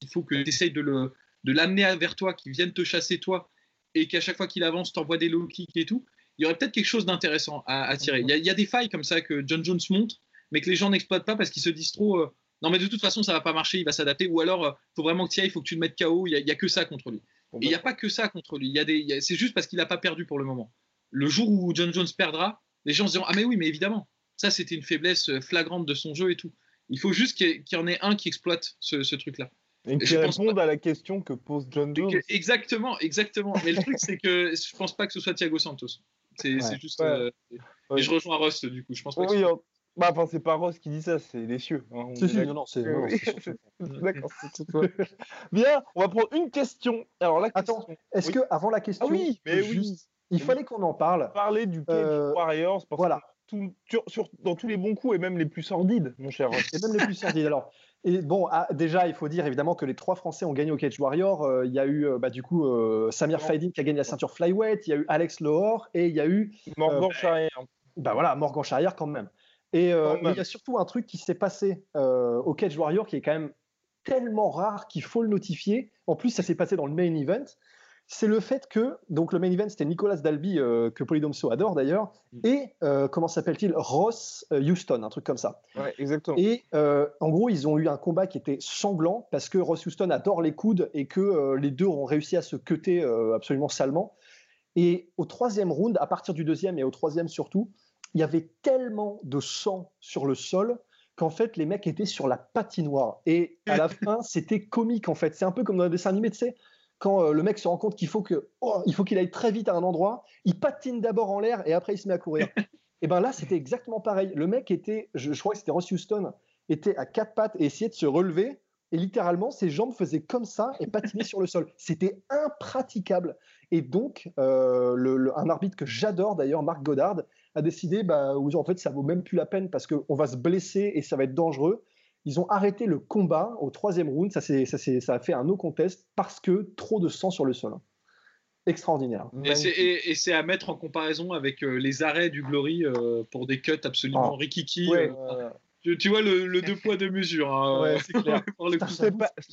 il faut que tu essayes de, le, de l'amener vers toi, qu'il vienne te chasser toi, et qu'à chaque fois qu'il avance, t'envoies des low kicks et tout, il y aurait peut-être quelque chose d'intéressant à, tirer. Il y, a, des failles comme ça que John Jones montre, mais que les gens n'exploitent pas parce qu'ils se disent trop, euh, non, mais de toute façon, ça va pas marcher, il va s'adapter. Ou alors, il euh, faut vraiment que tu ailles, il faut que tu le mettes KO. Il n'y a, que ça contre lui. Et il n'y a bah. pas que ça contre lui. c'est juste parce qu'il n'a pas perdu pour le moment. Le jour où John Jones perdra, les gens se diront Ah, mais oui, mais évidemment, ça c'était une faiblesse euh, flagrante de son jeu et tout. Il faut juste qu'il y en ait un qui exploite ce, truc-là. Et qui réponde à la question que pose John Jones. exactement, exactement. Mais le truc, c'est que je pense pas que ce soit Thiago Santos. C'est juste. Euh, je rejoins Ross, du coup. Je pense pas oui, bah, enfin, c'est pas Ross qui dit ça, c'est les cieux. Hein, non, non, c'est. D'accord, c'est tout. Bien, on va prendre une question. Alors là, attends, est-ce que avant la question, ah oui, mais oui. il fallait qu'on en parle. Parler du Cage euh, Warriors, parce voilà. tout, sur, dans tous les bons coups et même les plus sordides, mon cher Ross. Et même les plus sordides. Alors, et bon, ah, déjà, il faut dire évidemment que les trois Français ont gagné au Cage Warrior. Euh, il y a eu, euh, bah, du coup, Samir Faidin qui a gagné la ceinture flyweight. Il y a eu Alex Lohor et il y a eu Morgan Charrière. Bah voilà, Morgan Charrière quand même. Et euh, il y a surtout un truc qui s'est passé euh, au Cage Warrior qui est quand même tellement rare qu'il faut le notifier. En plus, ça s'est passé dans le main event. C'est le fait que, donc le main event, c'était Nicolas Dalby, euh, que Polydomso adore d'ailleurs, mm. et comment s'appelle-t-il? Ross Houston, un truc comme ça. Ouais, exactement. Et en gros, ils ont eu un combat qui était sanglant parce que Ross Houston adore les coudes et que les deux ont réussi à se cutter absolument salement. Et au troisième round, à partir du deuxième et au troisième surtout, il y avait tellement de sang sur le sol qu'en fait les mecs étaient sur la patinoire et à la fin c'était comique en fait c'est un peu comme dans un dessin animé tu sais quand euh, le mec se rend compte qu'il faut que oh, il faut qu'il aille très vite à un endroit il patine d'abord en l'air et après il se met à courir et ben là c'était exactement pareil le mec était je, crois que c'était Ross Houston était à quatre pattes et essayait de se relever Et littéralement, ses jambes faisaient comme ça et patinaient sur le sol. C'était impraticable. Et donc, euh, le, un arbitre que j'adore d'ailleurs, Marc Godard, a décidé bah, en fait, ça vaut même plus la peine parce qu'on va se blesser et ça va être dangereux. Ils ont arrêté le combat au troisième round. Ça, ça, ça a fait un no contest parce que trop de sang sur le sol. Extraordinaire. Et c'est à mettre en comparaison avec euh, les arrêts du Glory euh, pour des cuts absolument oh. rikiki. Tu, vois le, deux poids deux mesures. Hein, ouais, c'est clair. Ce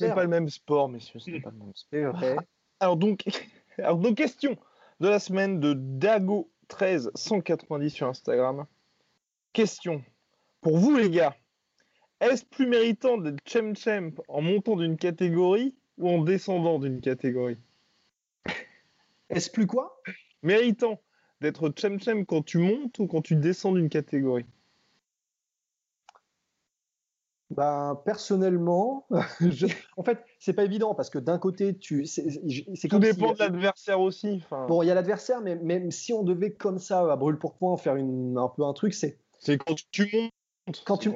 n'est pas, le même sport, messieurs. Ce n'est pas le même sport. Alors donc, alors donc, question de la semaine de Dago 13 190 sur Instagram. Question pour vous les gars. Est-ce plus méritant d'être champ champ en montant d'une catégorie ou en descendant d'une catégorie? Est-ce plus quoi? Méritant d'être champ champ quand tu montes ou quand tu descends d'une catégorie? Ben, personnellement, en fait, c'est pas évident parce que d'un côté, tu, c'est Tout dépend de l'adversaire aussi. Bon, il y a l'adversaire, mais même si on devait comme ça à brûle pour point faire une, un peu un truc, c'est. C'est quand tu montes. Quand tu,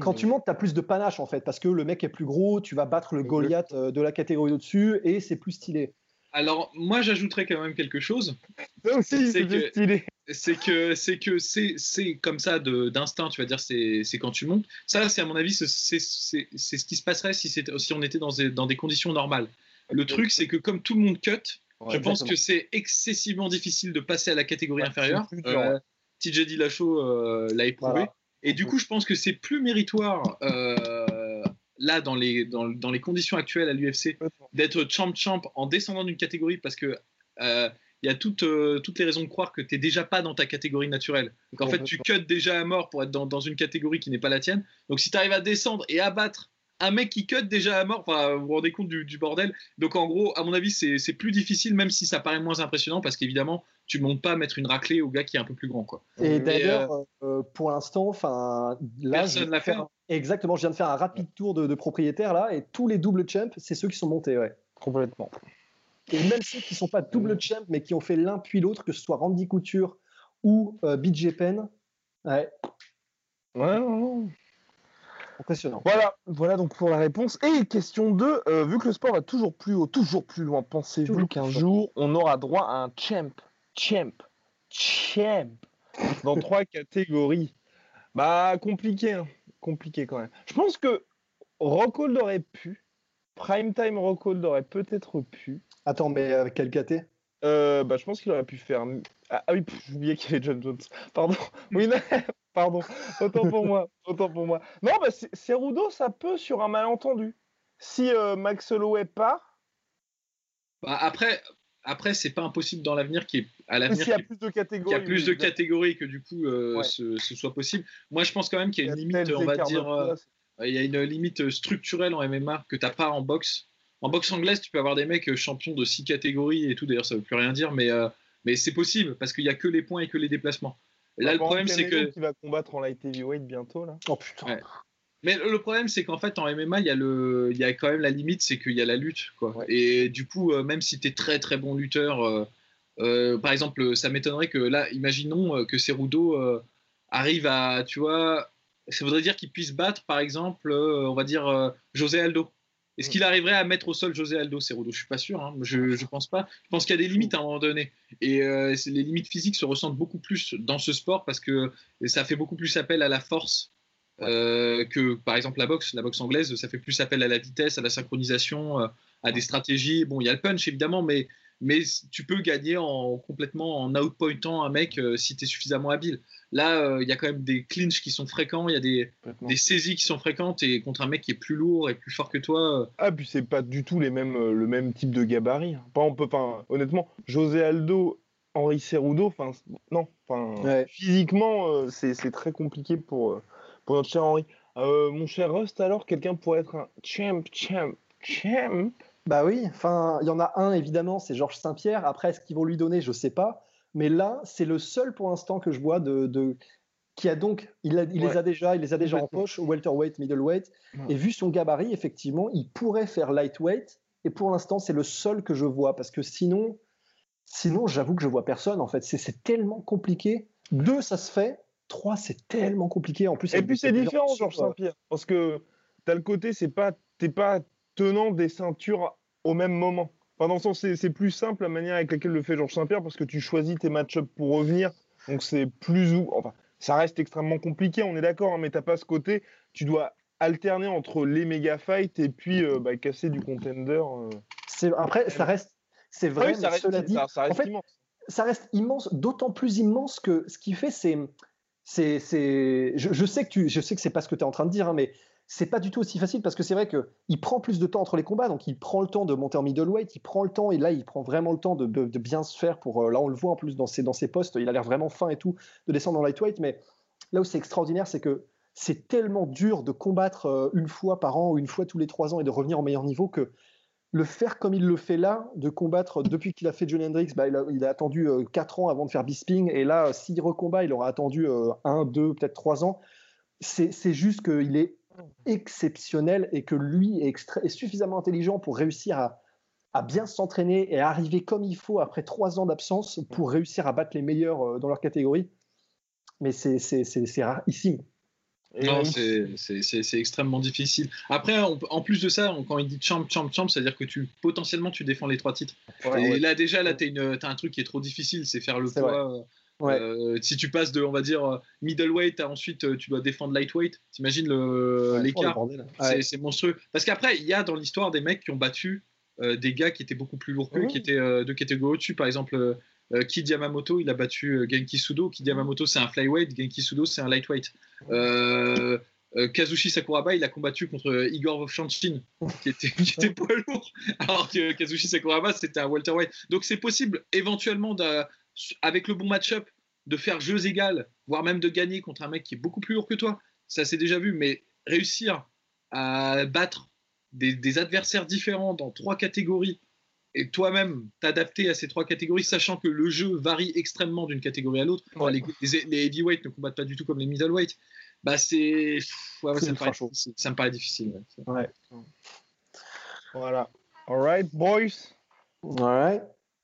quand tu montes, tu as plus de panache en fait parce que le mec est plus gros, tu vas battre le Goliath euh, de la catégorie au-dessus et c'est plus stylé. Alors, moi, j'ajouterais quand même quelque chose. aussi, c'est stylé c'est que c'est que c'est comme ça d'instinct, tu vas dire, c'est quand tu montes. Ça, c'est à mon avis, c'est ce qui se passerait si, si on était dans des, dans des conditions normales. Le truc, c'est que comme tout le monde cut, je pense que c'est excessivement difficile de passer à la catégorie inférieure. Euh, TJ Dillashaw euh, l'a éprouvé. Et du coup, je pense que c'est plus méritoire euh, là dans les, dans, dans, les conditions actuelles à l'UFC d'être champ champ en descendant d'une catégorie parce que euh, il y a toutes, euh, toutes les raisons de croire que tu n'es déjà pas dans ta catégorie naturelle. Donc en fait, tu cuts déjà à mort pour être dans, dans une catégorie qui n'est pas la tienne. Donc si tu arrives à descendre et à battre un mec qui cut déjà à mort, vous vous rendez compte du, bordel. Donc en gros, à mon avis, c'est plus difficile, même si ça paraît moins impressionnant, parce qu'évidemment, tu ne montes pas à mettre une raclée au gars qui est un peu plus grand. Quoi. Et d'ailleurs, euh, euh, pour l'instant, là, personne l'a fait. Exactement, je viens de faire un rapide tour de, de propriétaires là, et tous les doubles champs, c'est ceux qui sont montés, ouais. Complètement. Et même ceux qui ne sont pas double mm. champ, mais qui ont fait l'un puis l'autre, que ce soit Randy Couture ou euh, BJ Penn. Ouais. Ouais, Impressionnant. Voilà, voilà donc pour la réponse. Et question 2, euh, vu que le sport va toujours plus haut, toujours plus loin, pensez-vous qu'un jour on aura droit à un champ, champ, champ dans trois catégories? Bah compliqué, hein. compliqué quand même. Je pense que Rockhold aurait pu, Primetime Rockhold aurait peut-être pu, Attends, mais avec quel KT euh, bah, Je pense qu'il aurait pu faire. Ah, ah oui, j'ai oublié qu'il y avait John Jones. Pardon. Oui, pardon. Autant pour moi. Autant pour moi. Non, bah, Cerudo, ça peut sur un malentendu. Si euh, Max Holloway part. Bah, après, après c'est pas impossible dans l'avenir qu'il à l'avenir y a plus de catégories. Il y a plus de catégories que du coup euh, ce, soit possible. Moi, je pense quand même qu'il y a une limite, on va dire. Euh, il y a une limite structurelle en MMA que tu n'as pas en boxe. En boxe anglaise, tu peux avoir des mecs champions de six catégories et tout. D'ailleurs, ça veut plus rien dire, mais, euh, mais c'est possible parce qu'il n'y a que les points et que les déplacements. là, le problème, c'est que. qui va combattre en light heavyweight bientôt, là. Oh putain. Mais le problème, c'est qu'en fait, en MMA, il y, a le... il y a quand même la limite, c'est qu'il y a la lutte. Quoi. Et du coup, euh, même si tu es très très bon lutteur, par exemple, ça m'étonnerait que là, imaginons que Cerudo arrive à, tu vois, ça voudrait dire qu'il puisse battre, par exemple, on va dire José Aldo. Est-ce qu'il arriverait à mettre au sol José Aldo Cerudo Je suis pas sûr. Hein. Je ne pense pas. Je pense qu'il y a des limites à un moment donné. Et euh, les limites physiques se ressentent beaucoup plus dans ce sport parce que ça fait beaucoup plus appel à la force euh, que, par exemple, la boxe. La boxe anglaise, ça fait plus appel à la vitesse, à la synchronisation, euh, à des stratégies. Bon, il y a le punch évidemment, mais mais tu peux gagner en, complètement en outpointant un mec euh, si tu es suffisamment habile. Là, euh, il y a quand même des clinches qui sont fréquents, il y a des, des, saisies qui sont fréquentes, et contre un mec qui est plus lourd et plus fort que toi. Euh, ah, puis c'est pas du tout les mêmes, le même type de gabarit. Hein. Pas, on peut, pas honnêtement, José Aldo, Henri Cerudo, enfin, non, enfin, physiquement, c'est très compliqué pour, pour notre cher Henri. mon cher Rust, alors, quelqu'un pourrait être un champ, champ, champ bah oui, enfin, il y en a un évidemment, c'est Georges Saint-Pierre. Après, est-ce qu'ils vont lui donner? Je sais pas. Mais là, c'est le seul pour l'instant que je vois de, qui a donc, il, les a déjà, il les a déjà en poche, welterweight, middleweight. Et vu son gabarit, effectivement, il pourrait faire lightweight. Et pour l'instant, c'est le seul que je vois parce que sinon, sinon, j'avoue que je vois personne. En fait, c'est tellement compliqué. Deux, ça se fait. Trois, c'est tellement compliqué. En plus, et puis c'est différent, Georges Saint-Pierre, parce que as le côté, c'est pas, t'es pas tenant des ceintures au même moment. Enfin, dans le sens, c'est plus simple la manière avec laquelle le fait Georges Saint-Pierre parce que tu choisis tes match-ups pour revenir. Donc c'est plus ou. Enfin, ça reste extrêmement compliqué, on est d'accord, hein, mais t'as pas ce côté. Tu dois alterner entre les méga fights et puis euh, bah, casser du contender. C'est Après, ça reste. C'est vrai, ça reste, cela dit, ça, reste en fait, immense. ça reste immense, d'autant plus immense que ce qu'il fait, c'est. c'est, c'est... Je, je sais que tu, je sais que c'est pas ce que tu es en train de dire, hein, mais c'est pas du tout aussi facile parce que c'est vrai qu'il prend plus de temps entre les combats, donc il prend le temps de monter en middleweight, il prend le temps, et là il prend vraiment le temps de, bien se faire pour. euh, Là on le voit en plus dans ses, dans ses postes, il a l'air vraiment fin et tout, de descendre en lightweight, mais là où c'est extraordinaire, c'est que c'est tellement dur de combattre euh, une fois par an une fois tous les trois ans et de revenir au meilleur niveau que le faire comme il le fait là, de combattre depuis qu'il a fait Johnny Hendrix, bah, il, a, il attendu 4 ans avant de faire Bisping, et là, s'il recombat, il aura attendu 1, 2, peut-être 3 ans. C'est juste qu'il est exceptionnel et que lui est, extra- est suffisamment intelligent pour réussir à, à bien s'entraîner et à arriver comme il faut après 3 ans d'absence pour réussir à battre les meilleurs euh, dans leur catégorie. Mais c'est c'est- c'est- c'est rarissime. Et Non, on- c'est- c'est c'est- c'est extrêmement difficile. Après, on en plus de ça, on- quand il dit champ, champ, champ, c'est-à-dire que tu potentiellement tu défends les trois titres. Ouais, et ouais. là déjà, là, tu as un truc qui est trop difficile, c'est faire le C'est poids. euh, Ouais. euh, si tu passes de, on va dire, euh, middleweight à ensuite euh, tu dois défendre lightweight, t'imagines Ouais, oh, l'écart bordel. C'est- Ouais. C'est monstrueux. Parce qu'après, il y a dans l'histoire des mecs qui ont battu euh, des gars qui étaient beaucoup plus lourds qu'eux, Mhm. qui étaient euh, de catégorie au-dessus. Par exemple, Kid Yamamoto, il a battu Genki Sudo. Kid Yamamoto, c'est un flyweight. Genki Sudo, c'est un lightweight. Kazushi Sakuraba, il a combattu contre Igor Vovchanchin, qui était, qui était poids lourd, alors que Kazushi Sakuraba, c'était un welterweight. Donc c'est possible, éventuellement, de- avec le bon match-up, de faire jeux égales, voire même de gagner contre un mec qui est beaucoup plus lourd que toi. Ça s'est déjà vu, mais réussir à battre des, des adversaires différents dans trois catégories et toi-même t'adapter à ces trois catégories, sachant que le jeu varie extrêmement d'une catégorie à l'autre. Ouais. les, les, les heavyweights ne combattent pas du tout comme les middleweights. Bah c'est, ouais, ouais, ça, me paraît ça me paraît difficile. Voilà. All right, boys. All right.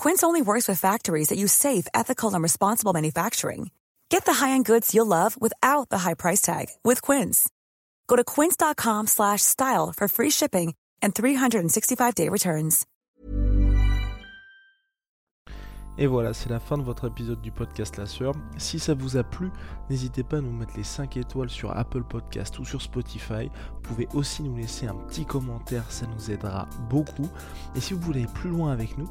Quince only works with factories that use safe, ethical, and responsible manufacturing. Get the high-end goods you'll love without the high price tag with Quince. Go to quince.com slash style for free shipping and 365-day returns. Et voilà, c'est la fin de votre épisode du podcast La Sœur. Si ça vous a plu, n'hésitez pas à nous mettre les 5 étoiles sur Apple Podcast ou sur Spotify. Vous pouvez aussi nous laisser un petit commentaire, ça nous aidera beaucoup. Et si vous voulez aller plus loin avec nous,